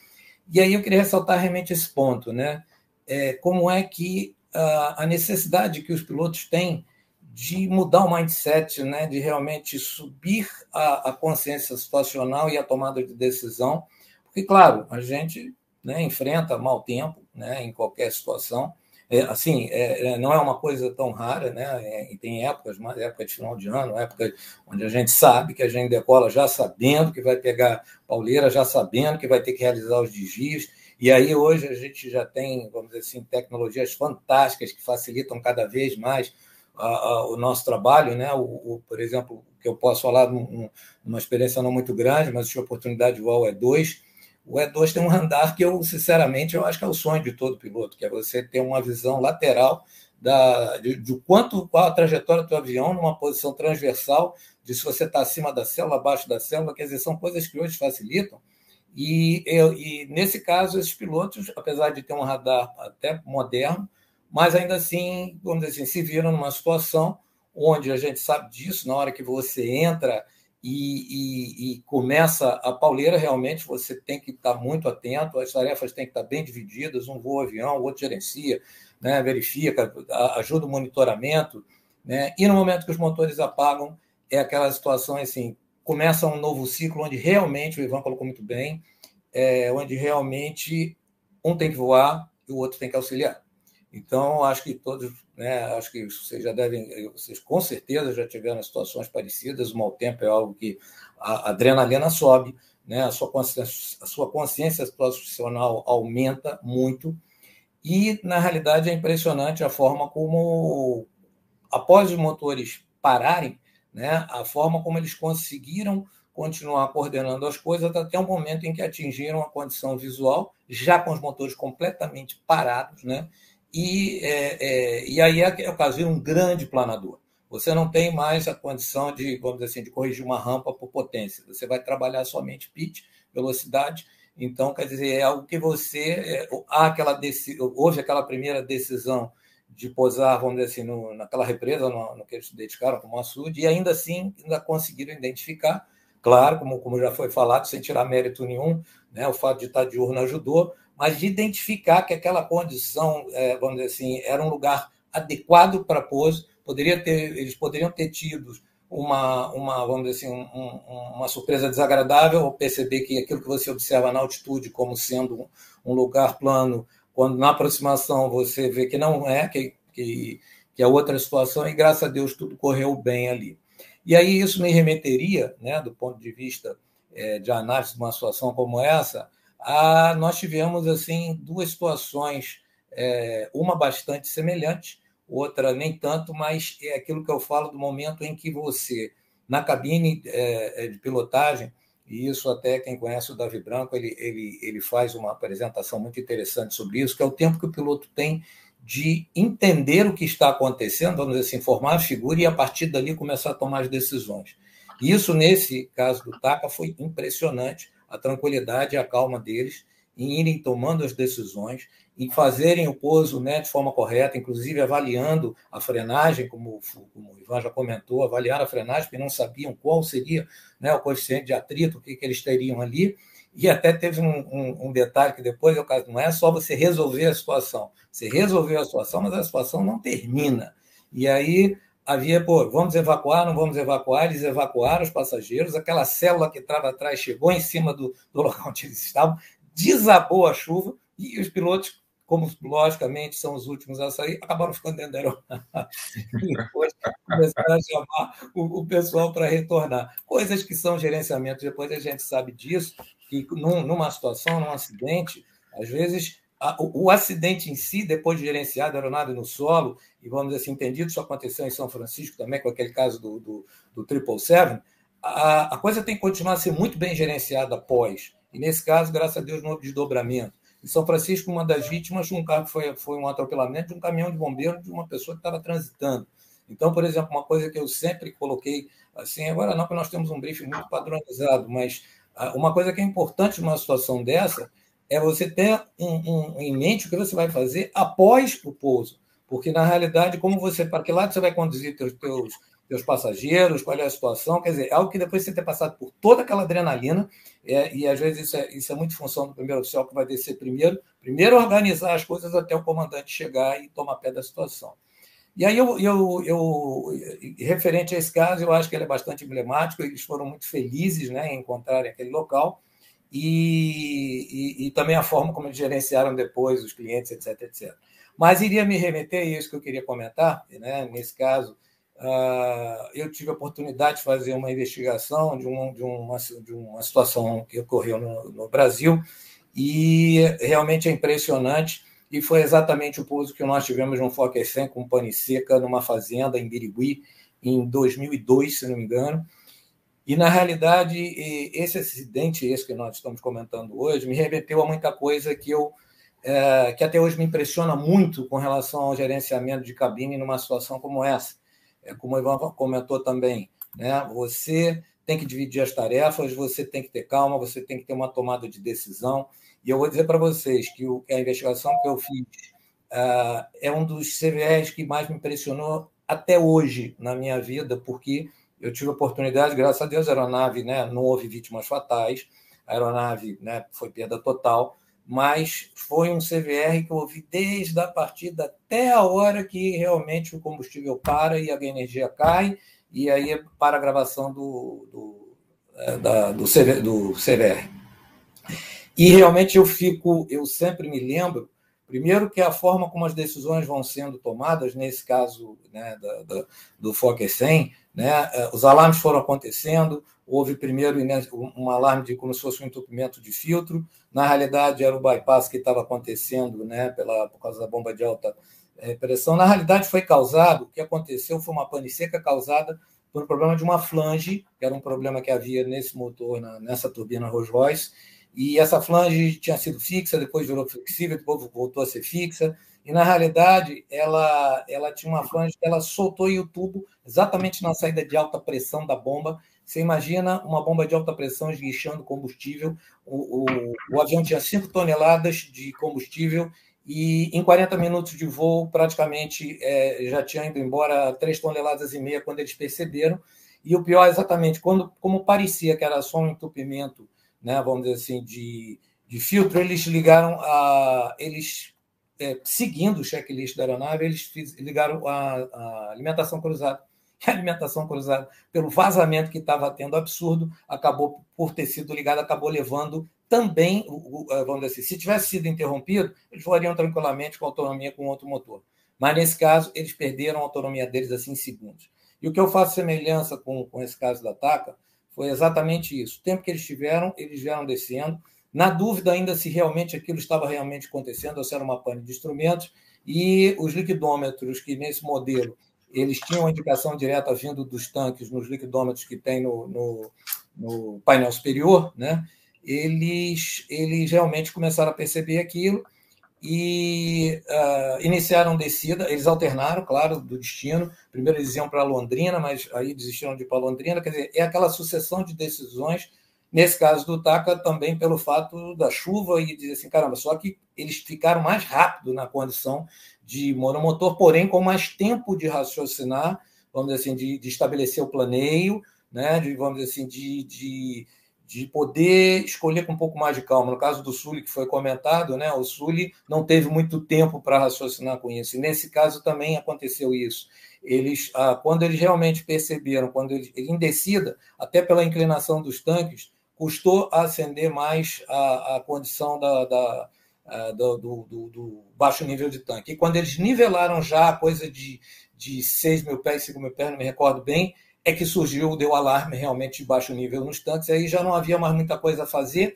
e aí eu queria ressaltar realmente esse ponto, né, é, como é que a, a necessidade que os pilotos têm de mudar o mindset, né, de realmente subir a, a, consciência situacional e a tomada de decisão, porque, claro, a gente né, enfrenta mau tempo né, em qualquer situação. É, assim, é, é não é uma coisa tão rara, né? É, tem épocas, mais época de final de ano, época onde a gente sabe que a gente decola já sabendo que vai pegar pauleira, já sabendo que vai ter que realizar os desvios, e aí hoje a gente já tem, vamos dizer assim, tecnologias fantásticas que facilitam cada vez mais a, a, o nosso trabalho, né? O, o, por exemplo, que eu posso falar numa experiência não muito grande, mas tive a oportunidade de voar o E2. O E2 tem um andar que eu, sinceramente, eu acho que é o sonho de todo piloto, que é você ter uma visão lateral da, de, de quanto qual a trajetória do avião numa posição transversal, de se você está acima da célula, abaixo da célula, quer dizer, são coisas que hoje facilitam e, e nesse caso, esses pilotos, apesar de ter um radar até moderno, mas ainda assim, vamos dizer assim, se viram numa situação onde a gente sabe disso, na hora que você entra e, e, e, começa a pauleira, realmente você tem que estar muito atento, as tarefas têm que estar bem divididas, um voa avião, o outro gerencia, né, verifica, ajuda o monitoramento, né, e no momento que os motores apagam, é aquela situação assim, começa um novo ciclo onde realmente, o Ivan colocou muito bem, é, onde realmente um tem que voar e o outro tem que auxiliar. Então, acho que todos, né, acho que vocês já devem, vocês com certeza já tiveram situações parecidas. O mau tempo é algo que a adrenalina sobe, né, a, sua consciência, a sua consciência profissional aumenta muito. E, na realidade, é impressionante a forma como, após os motores pararem, né, a forma como eles conseguiram continuar coordenando as coisas até o momento em que atingiram a condição visual, já com os motores completamente parados, né? E, é, é, e aí é, é o caso de um grande planador. Você não tem mais a condição de, vamos dizer assim, de corrigir uma rampa por potência. Você vai trabalhar somente pitch, velocidade. Então, quer dizer, é algo que você. É, há aquela houve aquela primeira decisão de posar, vamos dizer assim, no, naquela represa no, no, que eles dedicaram como açude, e ainda assim ainda conseguiram identificar, claro, como, como já foi falado, sem tirar mérito nenhum, né, o fato de estar diurno ajudou, mas de identificar que aquela condição, é, vamos dizer assim, era um lugar adequado para pouso, poderia ter, eles poderiam ter tido uma, uma vamos dizer assim, um, um, uma surpresa desagradável ao perceber que aquilo que você observa na altitude como sendo um, um lugar plano quando na aproximação você vê que não é, que, que, que é outra situação, e graças a Deus tudo correu bem ali. E aí isso me remeteria, né, do ponto de vista é, de análise de uma situação como essa, a, nós tivemos assim duas situações, é, uma bastante semelhante, outra nem tanto, mas é aquilo que eu falo do momento em que você, na cabine é, é de pilotagem, e isso até quem conhece o Davi Branco, ele, ele, ele faz uma apresentação muito interessante sobre isso, que é o tempo que o piloto tem de entender o que está acontecendo, vamos dizer assim, formar a figura e a partir dali começar a tomar as decisões. Isso, nesse caso do TACA, foi impressionante, a tranquilidade e a calma deles em irem tomando as decisões em fazerem o pouso né, de forma correta, inclusive avaliando a frenagem, como, como o Ivan já comentou, avaliar a frenagem, porque não sabiam qual seria né, o coeficiente de atrito, o que, que eles teriam ali. E até teve um, um, um detalhe que depois, não é só você resolver a situação, você resolveu a situação, mas a situação não termina. E aí havia, pô, vamos evacuar, não vamos evacuar, eles evacuaram os passageiros, aquela célula que estava atrás chegou em cima do, do local onde eles estavam, desabou a chuva e os pilotos como logicamente são os últimos a sair, acabaram ficando dentro da aeronave. depois começaram a chamar o, o pessoal para retornar. Coisas que são gerenciamento, depois a gente sabe disso, que num, numa situação, num acidente, às vezes o, acidente em si, depois de gerenciado a aeronave no solo, e vamos dizer assim, entendido, isso aconteceu em São Francisco também, com aquele caso do, do, do 777, a, a coisa tem que continuar a ser muito bem gerenciada após. E nesse caso, graças a Deus, não houve desdobramento. Em São Francisco, uma das vítimas um carro foi, foi um atropelamento de um caminhão de bombeiro de uma pessoa que estava transitando. Então, por exemplo, uma coisa que eu sempre coloquei, assim, agora não, porque nós temos um briefing muito padronizado, mas ah, uma coisa que é importante numa situação dessa é você ter um, um, em mente o que você vai fazer após o pouso. Porque, na realidade, como você, para que lado você vai conduzir teus, teus os passageiros, qual é a situação. Quer dizer, é algo que depois de você ter passado por toda aquela adrenalina, é, e às vezes isso é, isso é muito função do primeiro oficial que vai descer primeiro, primeiro organizar as coisas até o comandante chegar e tomar pé da situação. E aí, eu, eu, eu, referente a esse caso, eu acho que ele é bastante emblemático, eles foram muito felizes né, em encontrarem aquele local, e, e, e também a forma como eles gerenciaram depois os clientes, etc, etc. Mas iria me remeter a isso que eu queria comentar, né, nesse caso, eu tive a oportunidade de fazer uma investigação de, um, de, uma, de uma situação que ocorreu no, no, Brasil e realmente é impressionante. E foi exatamente o pouso que nós tivemos no Fokker 100 com pane seca numa fazenda em Birigui em 2002, se não me engano. E, na realidade, esse acidente, esse que nós estamos comentando hoje, me remeteu a muita coisa que eu é, que até hoje me impressiona muito com relação ao gerenciamento de cabine numa situação como essa é como o Ivan comentou também, né? Você tem que dividir as tarefas, você tem que ter calma, você tem que ter uma tomada de decisão. E eu vou dizer para vocês que a investigação que eu fiz uh, é um dos CVRs que mais me impressionou até hoje na minha vida, porque eu tive a oportunidade, graças a Deus, a aeronave né, não houve vítimas fatais, a aeronave né, foi perda total, mas foi um CVR que eu ouvi desde a partida até a hora que realmente o combustível para e a energia cai, e aí para a gravação do, do, é, da, do, CV, do CVR. E realmente eu fico, eu sempre me lembro, primeiro que a forma como as decisões vão sendo tomadas, nesse caso né, da, da, do Fokker 100, né, é, os alarmes foram acontecendo, houve primeiro um alarme de como se fosse um entupimento de filtro, na realidade era o bypass que estava acontecendo, né, pela, por causa da bomba de alta é, pressão. Na realidade, foi causado, o que aconteceu foi uma pane seca causada por um problema de uma flange, que era um problema que havia nesse motor, na, nessa turbina Rolls-Royce, e essa flange tinha sido fixa, depois virou flexível, depois voltou a ser fixa, e na realidade ela, ela tinha uma flange que ela soltou o tubo exatamente na saída de alta pressão da bomba. Você imagina uma bomba de alta pressão esguichando combustível. O, o, o avião tinha 5 toneladas de combustível e em 40 minutos de voo, praticamente é, já tinha ido embora 3 toneladas e meia quando eles perceberam. E o pior, exatamente, quando, como parecia que era só um entupimento, né, vamos dizer assim, de, de filtro, eles ligaram a. Eles, é, seguindo o checklist da aeronave, eles ligaram a, a alimentação cruzada. E a alimentação cruzada, pelo vazamento que estava tendo absurdo, acabou por ter sido ligado, acabou levando também, eh, vamos dizer assim, se tivesse sido interrompido, eles voariam tranquilamente com autonomia com outro motor. Mas nesse caso, eles perderam a autonomia deles assim em segundos. E o que eu faço semelhança com, com esse caso da TACA foi exatamente isso. O tempo que eles tiveram, eles vieram descendo, na dúvida ainda se realmente aquilo estava realmente acontecendo, ou se era uma pane de instrumentos, e os liquidômetros que nesse modelo eles tinham indicação direta vindo dos tanques nos liquidômetros que tem no, no, no painel superior, né? eles, eles realmente começaram a perceber aquilo e uh, iniciaram descida. Eles alternaram, claro, do destino. Primeiro eles iam para Londrina, mas aí desistiram de ir para Londrina. Quer dizer, é aquela sucessão de decisões. Nesse caso do TACA, também pelo fato da chuva e dizer assim, caramba, só que eles ficaram mais rápido na condição de monomotor, porém com mais tempo de raciocinar, vamos dizer assim, de, de estabelecer o planeio, né, de, vamos dizer assim, de, de de poder escolher com um pouco mais de calma. No caso do Sully, que foi comentado, né, o Sully não teve muito tempo para raciocinar com isso. E nesse caso também aconteceu isso. Eles, ah, quando eles realmente perceberam, quando eles, em descida, até pela inclinação dos tanques, custou acender mais a, a condição da, da do, do, do, baixo nível de tanque. E quando eles nivelaram já a coisa de, de 6 mil pés, 5 mil pés, não me recordo bem, é que surgiu, deu alarme realmente de baixo nível nos tanques, aí já não havia mais muita coisa a fazer.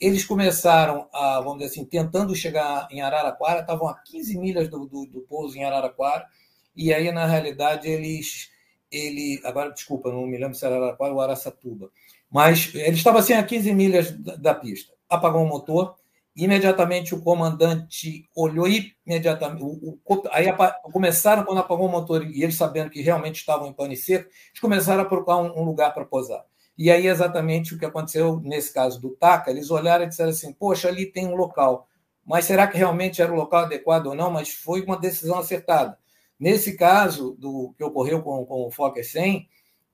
Eles começaram, a, vamos dizer assim, tentando chegar em Araraquara, estavam a 15 milhas do, do, do pouso em Araraquara, e aí, na realidade, eles. Ele, agora, desculpa, não me lembro se era Araraquara ou Araçatuba, mas eles estavam assim a 15 milhas da, da pista. Apagou o motor, Imediatamente o comandante olhou imediatamente. O, o, aí começaram, quando apagou o motor, e eles sabendo que realmente estavam em pane seco, eles começaram a procurar um, um lugar para posar. E aí, exatamente o que aconteceu nesse caso do TACA, eles olharam e disseram assim: Poxa, ali tem um local, mas será que realmente era o local adequado ou não? Mas foi uma decisão acertada. Nesse caso do que ocorreu com, com o Fokker 100,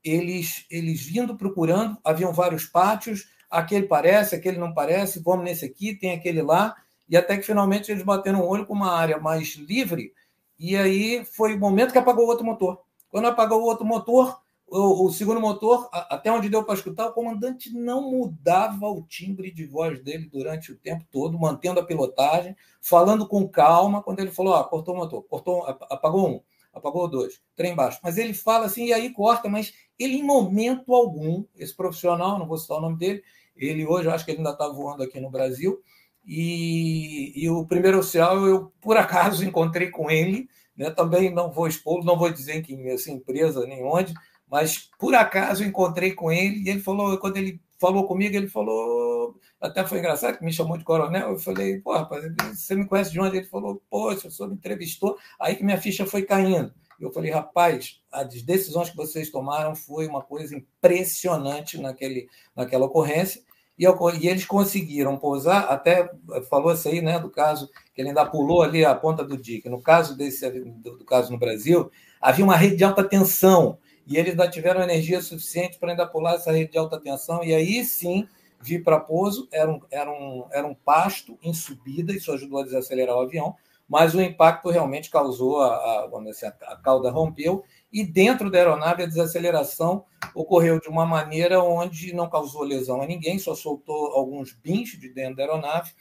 eles, eles vindo procurando, haviam vários pátios, aquele parece, aquele não parece, vamos nesse aqui, tem aquele lá, e até que finalmente eles bateram o olho com uma área mais livre, e aí foi o momento que apagou o outro motor. Quando apagou o outro motor, o, o segundo motor, até onde deu para escutar, o comandante não mudava o timbre de voz dele durante o tempo todo, mantendo a pilotagem, falando com calma, quando ele falou, ah, cortou o motor, cortou, apagou um, apagou dois, trem baixo. Mas ele fala assim, e aí corta, mas ele em momento algum, esse profissional, não vou citar o nome dele, ele hoje, eu acho que ele ainda está voando aqui no Brasil. E, e, o primeiro oficial, eu por acaso encontrei com ele, né? também não vou expor, não vou dizer em que essa empresa nem onde, mas por acaso encontrei com ele e ele falou, quando ele falou comigo, ele falou, até foi engraçado que me chamou de coronel, eu falei, pô, rapaz, você me conhece de onde? Ele falou, pô, o senhor me entrevistou, aí que minha ficha foi caindo. Eu falei, rapaz, as decisões que vocês tomaram foi uma coisa impressionante naquele, naquela ocorrência. E, e eles conseguiram pousar, até falou isso aí, né, do caso, que ele ainda pulou ali a ponta do dique. No caso desse do, do caso no Brasil, havia uma rede de alta tensão, e eles ainda tiveram energia suficiente para ainda pular essa rede de alta tensão, e aí sim vir para pouso, era um, era, um, era um pasto em subida, isso ajudou a desacelerar o avião, mas o impacto realmente causou, a, a, vamos dizer, a cauda rompeu, e dentro da aeronave a desaceleração ocorreu de uma maneira onde não causou lesão a ninguém, só soltou alguns bins de dentro da aeronave,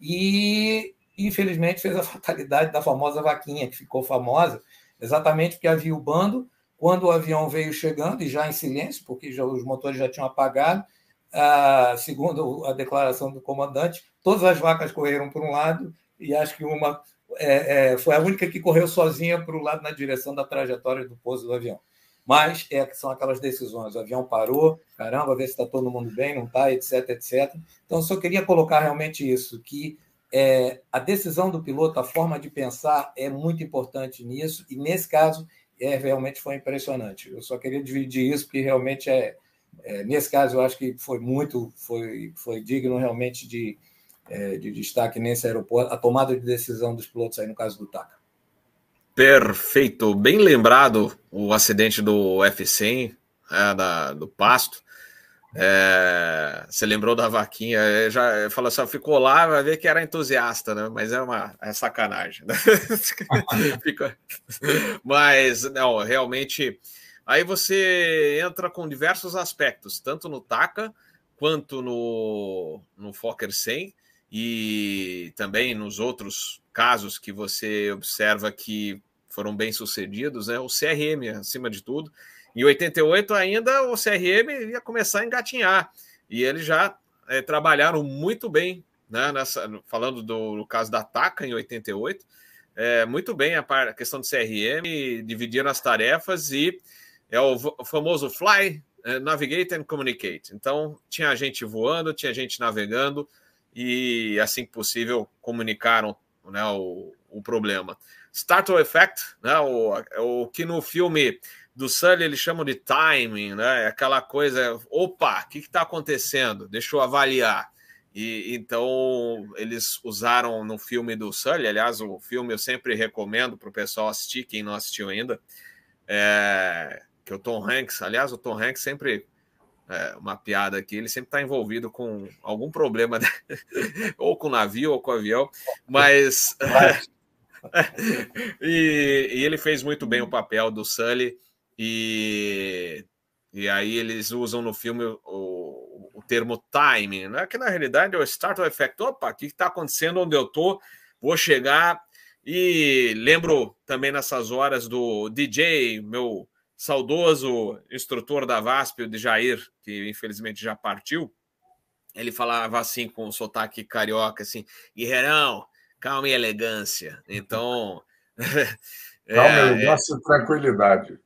e infelizmente fez a fatalidade da famosa vaquinha, que ficou famosa, exatamente porque havia o bando, quando o avião veio chegando, e já em silêncio, porque já, os motores já tinham apagado, ah, segundo a declaração do comandante, todas as vacas correram por um lado e acho que uma é, é, foi a única que correu sozinha para o lado na direção da trajetória do pouso do avião. Mas é, são aquelas decisões. O avião parou, caramba, ver se está todo mundo bem, não está, etc, etc. Então, só queria colocar realmente isso, que é, a decisão do piloto, a forma de pensar é muito importante nisso, e nesse caso, é, realmente foi impressionante. Eu só queria dividir isso, porque realmente é, é nesse caso, eu acho que foi muito, foi, foi digno realmente de, é, de destaque nesse aeroporto, a tomada de decisão dos pilotos aí no caso do TACA. Perfeito, bem lembrado o acidente do F100, é, da, do Pasto. É, você lembrou da vaquinha? É, já falou assim, ficou lá, vai ver que era entusiasta, né? Mas é uma é sacanagem. Né? Mas não, realmente. Aí você entra com diversos aspectos, tanto no TACA quanto no, no Fokker 100 e também nos outros casos que você observa que foram bem sucedidos, né? O CRM acima de tudo. Em 88 ainda o CRM ia começar a engatinhar e eles já é, trabalharam muito bem, né? Nessa, falando do no caso da TACA em 88, é, muito bem a, a questão do CRM, dividiram as tarefas e é o, o famoso fly, é, navigate and communicate. Então tinha gente voando, tinha gente navegando e, assim que possível, comunicaram né, o, o problema. Startle Effect, né, o, o que no filme do Sully eles chamam de timing, né, aquela coisa, opa, o que está acontecendo? Deixa eu avaliar. E então eles usaram no filme do Sully, aliás, o filme eu sempre recomendo para o pessoal assistir, quem não assistiu ainda, é, que é o Tom Hanks, aliás, o Tom Hanks sempre é, uma piada aqui, ele sempre está envolvido com algum problema, né? ou com navio ou com avião, mas. e, e, ele fez muito bem o papel do Sully, e, e aí eles usam no filme o, o termo timing, né? que na realidade é o startle effect. Opa, o que está acontecendo onde eu estou? Vou chegar. E lembro também nessas horas do DJ, meu saudoso instrutor da VASP, o de Jair, que infelizmente já partiu, ele falava assim com um sotaque carioca, assim, guerreirão, calma e elegância. Então... calma, é, elegância e tranquilidade.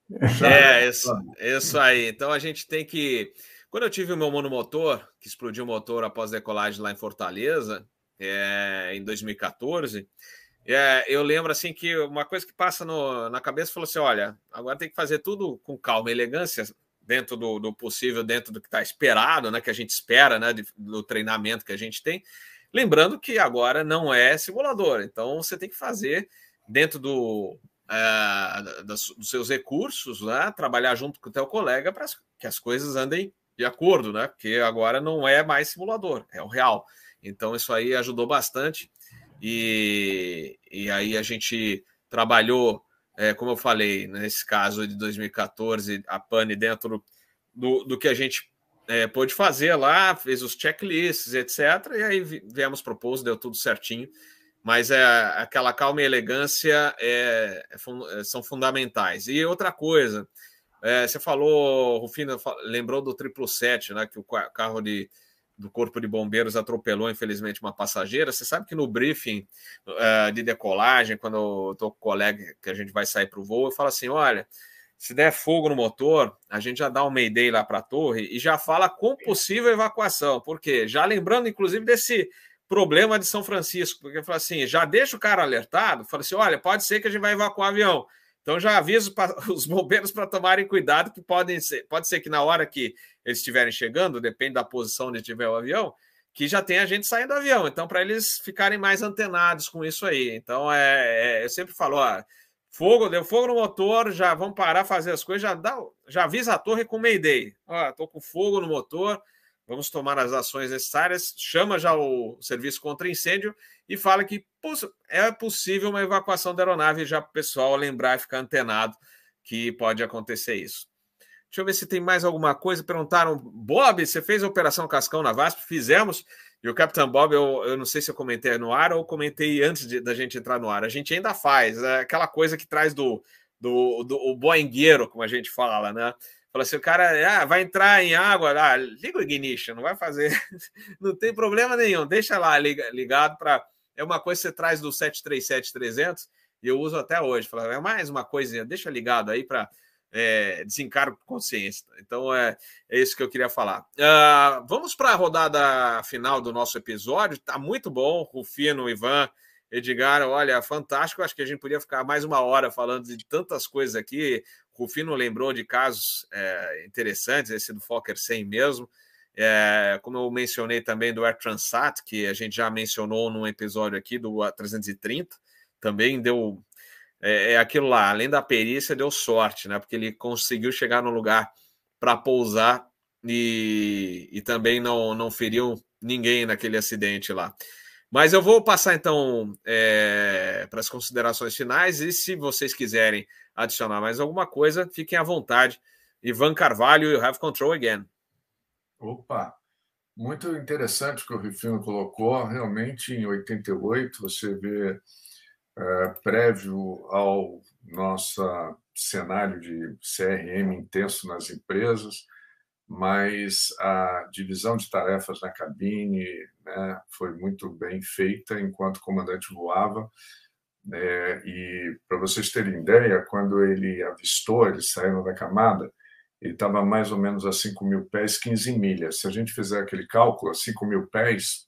É, isso, isso aí. Então a gente tem que... Quando eu tive o meu monomotor, que explodiu o motor após decolagem lá em Fortaleza, é, em 2014, é, eu lembro assim que uma coisa que passa no, na cabeça falou assim: olha, agora tem que fazer tudo com calma e elegância, dentro do, do possível, dentro do que está esperado, né? Que a gente espera, né? De, do treinamento que a gente tem. Lembrando que agora não é simulador, então você tem que fazer dentro do, é, das, dos seus recursos, né? Trabalhar junto com o teu colega para que as coisas andem de acordo, né? Porque agora não é mais simulador, é o real. Então isso aí ajudou bastante. E, e aí a gente trabalhou, é, como eu falei, nesse caso de 2014, a pane dentro do, do que a gente é, pôde fazer lá, fez os checklists, etc. E aí viemos propor, deu tudo certinho. Mas é, aquela calma e elegância é, é, é são fundamentais. E outra coisa, é, você falou, Rufino, lembrou do 777, né, que o carro de do Corpo de Bombeiros atropelou, infelizmente, uma passageira. Você sabe que no briefing uh, de decolagem, quando eu estou com o colega que a gente vai sair para o voo, eu falo assim: olha, se der fogo no motor, a gente já dá um mayday lá para a torre e já fala com possível evacuação. Por quê? Já lembrando, inclusive, desse problema de São Francisco, porque eu falo assim: já deixa o cara alertado, fala assim: olha, pode ser que a gente vai evacuar o avião. Então já aviso os bombeiros para tomarem cuidado, que podem ser, pode ser que na hora que eles estiverem chegando, depende da posição onde estiver o avião, que já tem a gente saindo do avião. Então, para eles ficarem mais antenados com isso aí. Então, é, é eu sempre falo, ó, fogo, deu fogo no motor, já vamos parar fazer as coisas, já dá, já avisa a torre com Mayday. Ó, tô com fogo no motor, vamos tomar as ações necessárias, chama já o serviço contra incêndio e fala que é possível uma evacuação da aeronave já para o pessoal lembrar e ficar antenado que pode acontecer isso. Deixa eu ver se tem mais alguma coisa. Perguntaram, Bob, você fez a Operação Cascão na VASP? Fizemos. E o Capitão Bob, eu, eu não sei se eu comentei no ar ou comentei antes de, da gente entrar no ar. A gente ainda faz. É aquela coisa que traz do, do, do o como a gente fala, né? Fala assim, o cara ah, vai entrar em água, ah, liga o ignition, não vai fazer, não tem problema nenhum, deixa lá ligado para é uma coisa que você traz do 737-300 e eu uso até hoje. Falar, é mais uma coisinha, deixa ligado aí para é, desencargo de consciência. Então é, é isso que eu queria falar. Uh, vamos para a rodada final do nosso episódio. Tá muito bom, Rufino, Ivan, Edgar. Olha, fantástico. Acho que a gente podia ficar mais uma hora falando de tantas coisas aqui. Rufino lembrou de casos é, interessantes, esse do Fokker 100 mesmo. É, como eu mencionei também do Air Transat, que a gente já mencionou num episódio aqui do 330, também deu é, é aquilo lá, além da perícia, deu sorte, né? Porque ele conseguiu chegar no lugar para pousar e, e também não, não feriu ninguém naquele acidente lá. Mas eu vou passar então é, para as considerações finais e se vocês quiserem adicionar mais alguma coisa, fiquem à vontade. Ivan Carvalho, you have control again. Opa, muito interessante o que o Rifino colocou. Realmente, em 88, você vê, é, prévio ao nosso cenário de CRM intenso nas empresas, mas a divisão de tarefas na cabine né, foi muito bem feita enquanto o comandante voava. É, e para vocês terem ideia, quando ele avistou, eles saíram da camada, ele estava mais ou menos a 5 mil pés, 15 milhas. Se a gente fizer aquele cálculo, a 5 mil pés,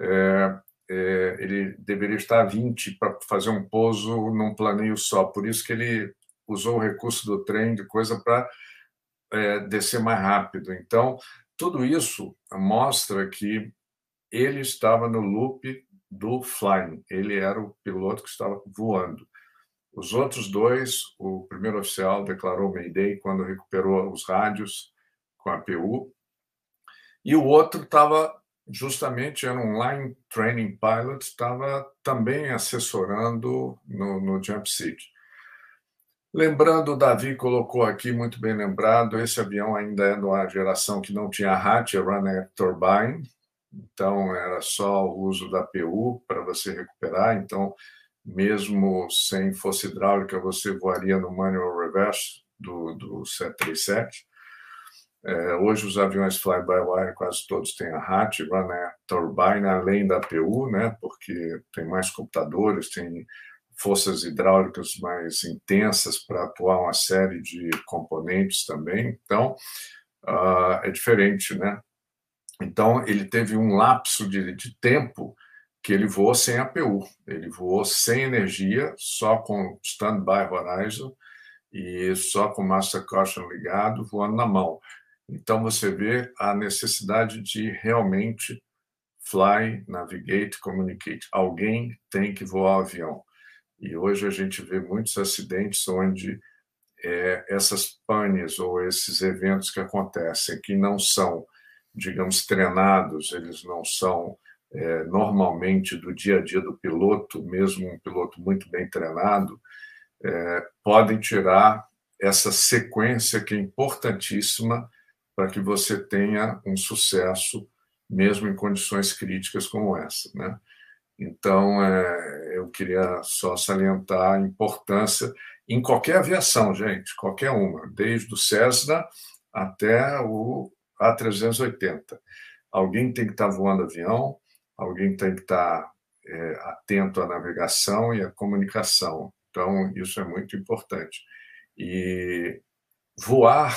é, é, ele deveria estar a 20 para fazer um pouso num planeio só. Por isso que ele usou o recurso do trem de coisa para é, descer mais rápido. Então, tudo isso mostra que ele estava no loop do flying, ele era o piloto que estava voando. Os outros dois, o primeiro oficial declarou Mayday quando recuperou os rádios com a PU, e o outro estava justamente, era um Line Training Pilot, estava também assessorando no, no Jump Seat. Lembrando, o Davi colocou aqui, muito bem lembrado, esse avião ainda é de uma geração que não tinha hatch, é turbine, então era só o uso da PU para você recuperar, então mesmo sem força hidráulica, você voaria no manual reverse do, do 737. É, hoje os aviões fly-by-wire quase todos têm a hatch, runner turbine, além da PU, né, porque tem mais computadores, tem forças hidráulicas mais intensas para atuar uma série de componentes também. Então, uh, é diferente, né? Então, ele teve um lapso de, de tempo que ele voou sem APU, ele voou sem energia, só com standby horizon e só com master caution ligado, voando na mão. Então você vê a necessidade de realmente fly, navigate, communicate. Alguém tem que voar o avião. E hoje a gente vê muitos acidentes onde é, essas panes ou esses eventos que acontecem, que não são, digamos, treinados, eles não são é, normalmente do dia a dia do piloto, mesmo um piloto muito bem treinado, é, podem tirar essa sequência que é importantíssima para que você tenha um sucesso, mesmo em condições críticas como essa. Né? Então, é, eu queria só salientar a importância em qualquer aviação, gente, qualquer uma, desde o Cessna até o A380. Alguém tem que estar voando avião, alguém tem que estar é, atento à navegação e à comunicação. Então, isso é muito importante. E voar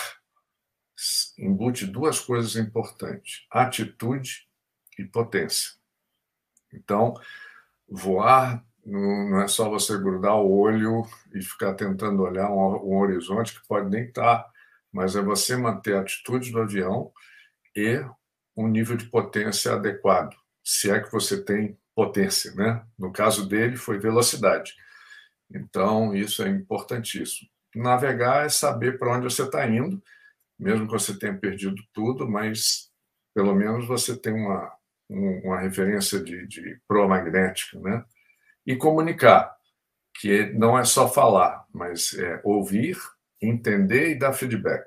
embute duas coisas importantes: atitude e potência. Então, voar não é só você grudar o olho e ficar tentando olhar um, horizonte que pode nem estar, mas é você manter a atitude do avião e um nível de potência adequado se é que você tem potência, né? No caso dele foi velocidade. Então isso é importantíssimo. Navegar é saber para onde você está indo, mesmo que você tenha perdido tudo, mas pelo menos você tem uma uma referência de, de proa magnética, né? E comunicar, que não é só falar, mas é ouvir, entender e dar feedback.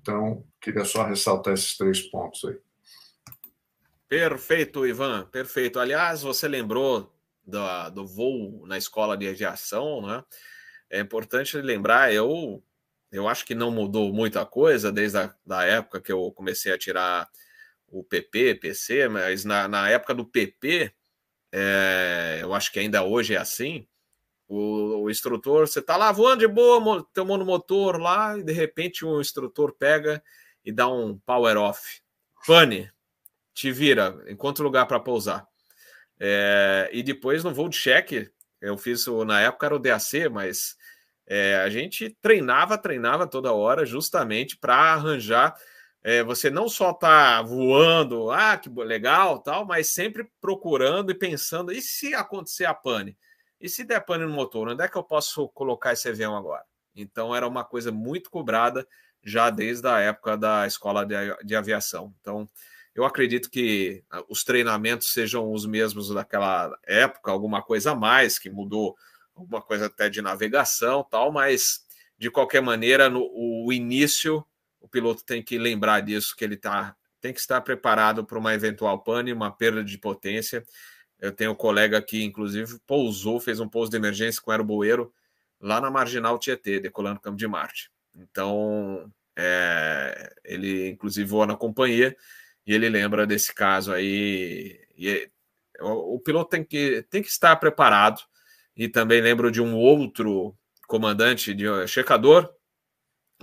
Então, queria só ressaltar esses três pontos aí. Perfeito, Ivan, perfeito. Aliás, você lembrou do, do voo na escola de aviação, né? É importante lembrar, eu, eu acho que não mudou muita coisa desde a da época que eu comecei a tirar o PP, PC, mas na, na época do PP, é, eu acho que ainda hoje é assim, o, o instrutor, você está lá voando de boa, teu monomotor lá, e de repente o instrutor pega e dá um power off. Pane, te vira, encontra lugar para pousar. É, e depois no voo de cheque, eu fiz na época era o DAC, mas é, a gente treinava, treinava toda hora, justamente para arranjar. É, você não só tá voando, ah, que legal, tal, mas sempre procurando e pensando: e se acontecer a pane? E se der pane no motor, onde é que eu posso colocar esse avião agora? Então era uma coisa muito cobrada já desde a época da escola de, de aviação. Então eu acredito que ah, os treinamentos sejam os mesmos daquela época, alguma coisa a mais que mudou, alguma coisa até de navegação, tal, mas de qualquer maneira, no o início, o piloto tem que lembrar disso, que ele tá, tem que estar preparado para uma eventual pane, uma perda de potência. Eu tenho um colega que, inclusive, pousou, fez um pouso de emergência com aeroboeiro lá na Marginal Tietê, decolando Campo de Marte. Então, é, ele, inclusive, voa na companhia e ele lembra desse caso aí. E o, o, piloto tem que, tem que estar preparado. E também lembro de um outro comandante, de checador,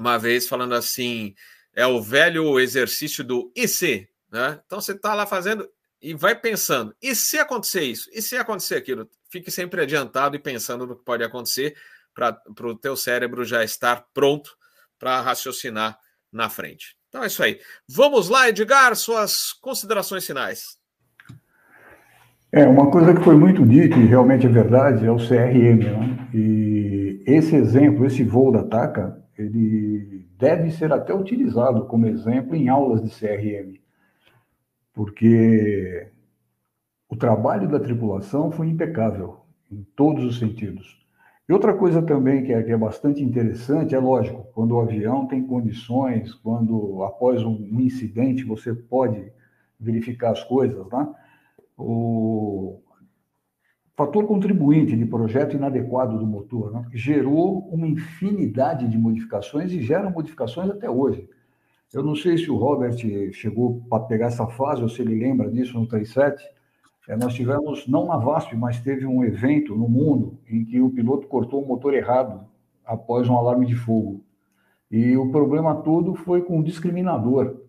uma vez falando assim: é o velho exercício do IC. Né? Então você está lá fazendo e vai pensando: e se acontecer isso? E se acontecer aquilo? Fique sempre adiantado e pensando no que pode acontecer para o teu cérebro já estar pronto para raciocinar na frente. Então é isso aí. Vamos lá, Edgar, suas considerações finais. É, uma coisa que foi muito dita, e realmente é verdade, é o CRM. Né? E esse exemplo, esse voo da TACA, ele deve ser até utilizado como exemplo em aulas de CRM, porque o trabalho da tripulação foi impecável em todos os sentidos. E outra coisa também que é, que é, bastante interessante, é lógico, quando o avião tem condições, quando após um, incidente você pode verificar as coisas, né? O fator contribuinte de projeto inadequado do motor né? gerou uma infinidade de modificações e gera modificações até hoje. Eu não sei se o Robert chegou para pegar essa fase ou se ele lembra disso no 37, é, nós tivemos, não na VASP, mas teve um evento no mundo em que o piloto cortou o motor errado após um alarme de fogo. E o problema todo foi com o discriminador.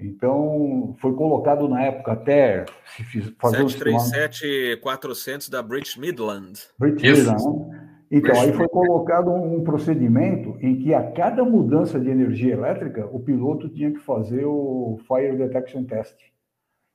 Então, foi colocado na época até se fiz, fazer 737-400 da British Midland. British Midland, né? Então, British aí foi colocado um, um procedimento em que a cada mudança de energia elétrica, o piloto tinha que fazer o Fire Detection Test.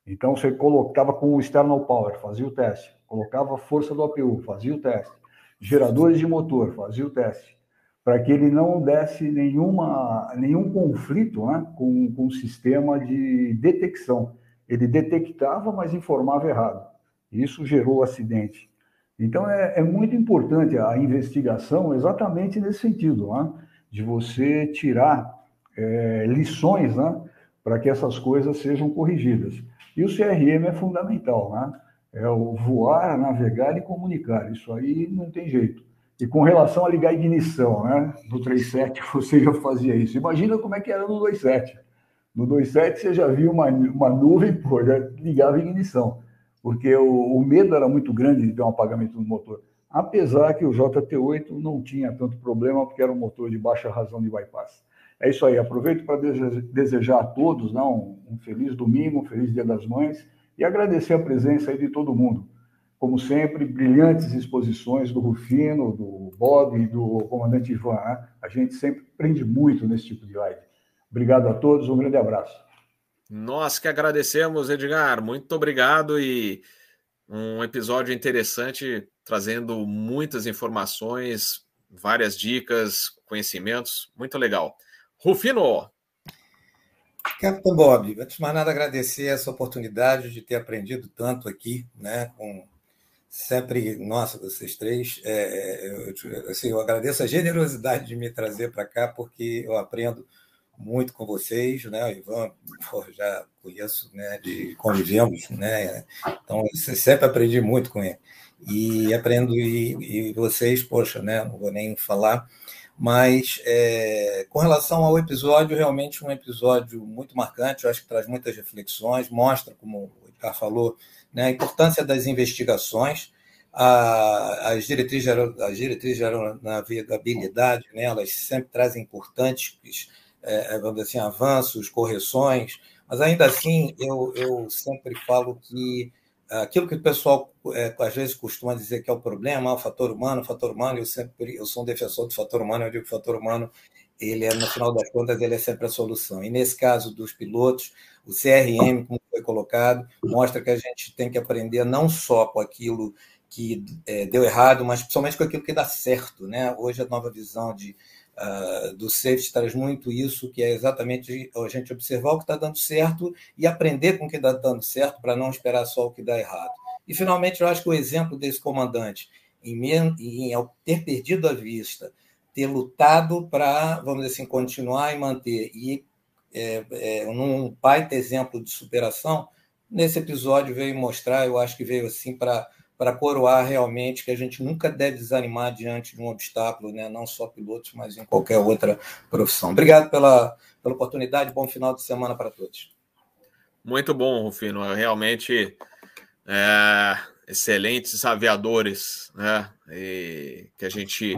Então você colocava com o external power, fazia o teste, colocava a força do APU, fazia o teste, geradores de motor, fazia o teste, para que ele não desse nenhuma, nenhum conflito né, com, com o sistema de detecção. Ele detectava, mas informava errado. Isso gerou o acidente. Então é, é muito importante a investigação exatamente nesse sentido, né, de você tirar é, lições né, para que essas coisas sejam corrigidas. E o CRM é fundamental, né? É o voar, navegar e comunicar. Isso aí não tem jeito. E com relação a ligar a ignição, né? No 37 você já fazia isso. Imagina como é que era no 27. No 27 você já viu uma, uma nuvem, pô, já ligava a ignição. Porque o, o medo era muito grande de ter um apagamento no motor. Apesar que o JT8 não tinha tanto problema, porque era um motor de baixa razão de bypass. É isso aí. Aproveito para desejar a todos né, um, um, feliz domingo, um feliz Dia das Mães e agradecer a presença aí de todo mundo. Como sempre, brilhantes exposições do Rufino, do Bob e do comandante Ivan. Né? A gente sempre aprende muito nesse tipo de live. Obrigado a todos, um grande abraço. Nós que agradecemos, Edgar. Muito obrigado e um episódio interessante, trazendo muitas informações, várias dicas, conhecimentos. Muito legal. Rufino. Capitão Bob, antes de mais nada agradecer essa oportunidade de ter aprendido tanto aqui, né, com sempre, nossa, vocês três, é, é eu, assim, eu agradeço a generosidade de me trazer para cá, porque eu aprendo muito com vocês, né, o Ivan, já conheço, né, de convivemos, né, então sempre aprendi muito com ele, e aprendo, e, e vocês, poxa, né, não vou nem falar, mas é, com relação ao episódio, realmente um episódio muito marcante, eu acho que traz muitas reflexões, mostra, como o Ricardo falou, né, a importância das investigações, a, as diretrizes as diretrizes de navegabilidade, né, elas sempre trazem importantes, é, vamos dizer assim, avanços, correções, mas ainda assim eu, eu sempre falo que aquilo que o pessoal é, às vezes costuma dizer que é o problema, o fator humano, o fator humano, eu sempre eu sou um defensor do fator humano, eu digo que o fator humano ele é no final das contas ele é sempre a solução. E nesse caso dos pilotos, o CRM, como foi colocado, mostra que a gente tem que aprender não só com aquilo que é, deu errado, mas principalmente com aquilo que dá certo. Né? Hoje a nova visão de, uh, do safety traz muito isso, que é exatamente a gente observar o que está dando certo e aprender com o que está dando certo para não esperar só o que dá errado. E, finalmente, eu acho que o exemplo desse comandante, em, em ter perdido a vista, ter lutado para, vamos dizer assim, continuar e manter, e é, é, num baita exemplo de superação, nesse episódio veio mostrar, eu acho que veio assim para para coroar realmente que a gente nunca deve desanimar diante de um obstáculo, né? não só pilotos, mas em qualquer outra profissão. Obrigado pela, pela oportunidade, bom final de semana para todos. Muito bom, Rufino. Realmente é, excelentes aviadores né? E, que a gente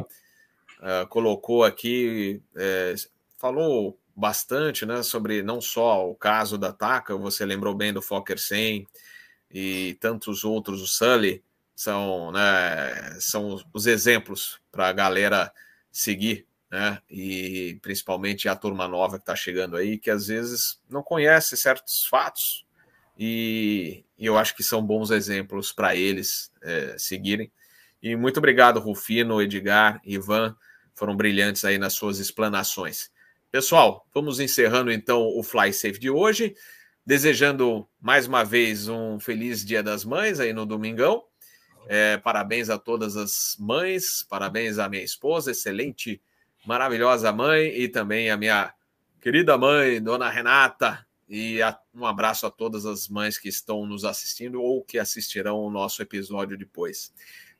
é, colocou aqui, é, falou bastante né, sobre não só o caso da TACA, você lembrou bem do Fokker 100 e tantos outros, o Sully, são, né, são os exemplos para a galera seguir, né? E principalmente a turma nova que está chegando aí, que às vezes não conhece certos fatos, e, e eu acho que são bons exemplos para eles é, seguirem. E muito obrigado, Rufino, Edgar, Ivan, foram brilhantes aí nas suas explanações. Pessoal, vamos encerrando então o Fly Safe de hoje, desejando mais uma vez um feliz Dia das Mães aí no domingão. É, parabéns a todas as mães, parabéns à minha esposa, excelente, maravilhosa mãe, e também a minha querida mãe, dona Renata. E a, um abraço a todas as mães que estão nos assistindo ou que assistirão o nosso episódio depois.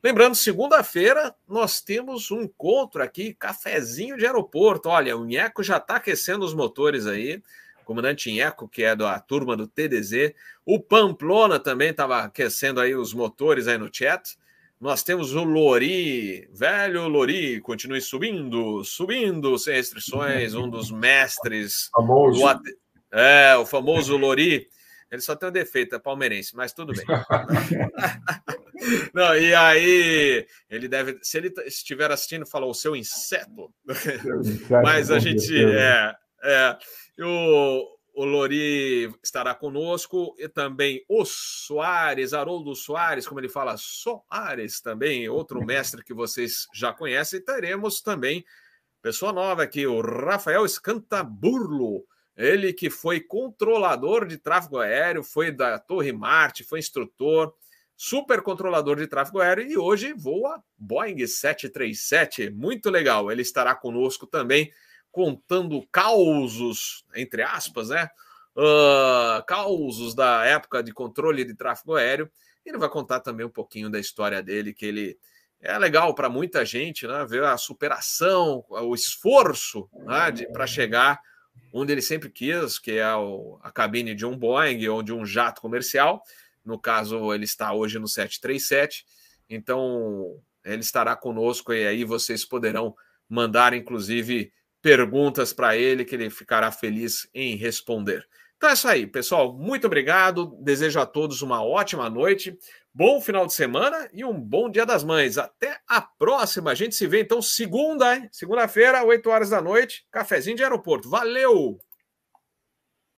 Lembrando, segunda-feira nós temos um encontro aqui, cafezinho de aeroporto. Olha, o Nheco já está aquecendo os motores aí comandante Inheco, que é da turma do TDZ. O Pamplona também estava aquecendo aí os motores aí no chat. Nós temos o Lori, velho Lori, continue subindo, subindo sem restrições, um dos mestres. Famoso. Do... É, o famoso Lori. Ele só tem um defeito, é palmeirense, mas tudo bem. Não, e aí, ele deve, se ele estiver assistindo, falou o seu inseto. mas a gente, é, é, o, o Lori estará conosco e também o Soares, Haroldo Soares, como ele fala, Soares também, outro mestre que vocês já conhecem. E teremos também pessoa nova aqui, o Rafael Escantaburlo, ele que foi controlador de tráfego aéreo, foi da Torre Marte, foi instrutor, super controlador de tráfego aéreo e hoje voa Boeing 737. Muito legal, ele estará conosco também contando causos, entre aspas, né? Uh, causos da época de controle de tráfego aéreo. Ele vai contar também um pouquinho da história dele, que ele é legal para muita gente, né? Ver a superação, o esforço né? para chegar onde ele sempre quis, que é o, a cabine de um Boeing ou de um jato comercial. No caso, ele está hoje no 737. Então, ele estará conosco e aí vocês poderão mandar, inclusive, perguntas para ele que ele ficará feliz em responder. Então é isso aí, pessoal. Muito obrigado. Desejo a todos uma ótima noite, bom final de semana e um bom Dia das Mães. Até a próxima. A gente se vê então segunda, segunda-feira, 8 horas da noite, cafezinho de aeroporto. Valeu!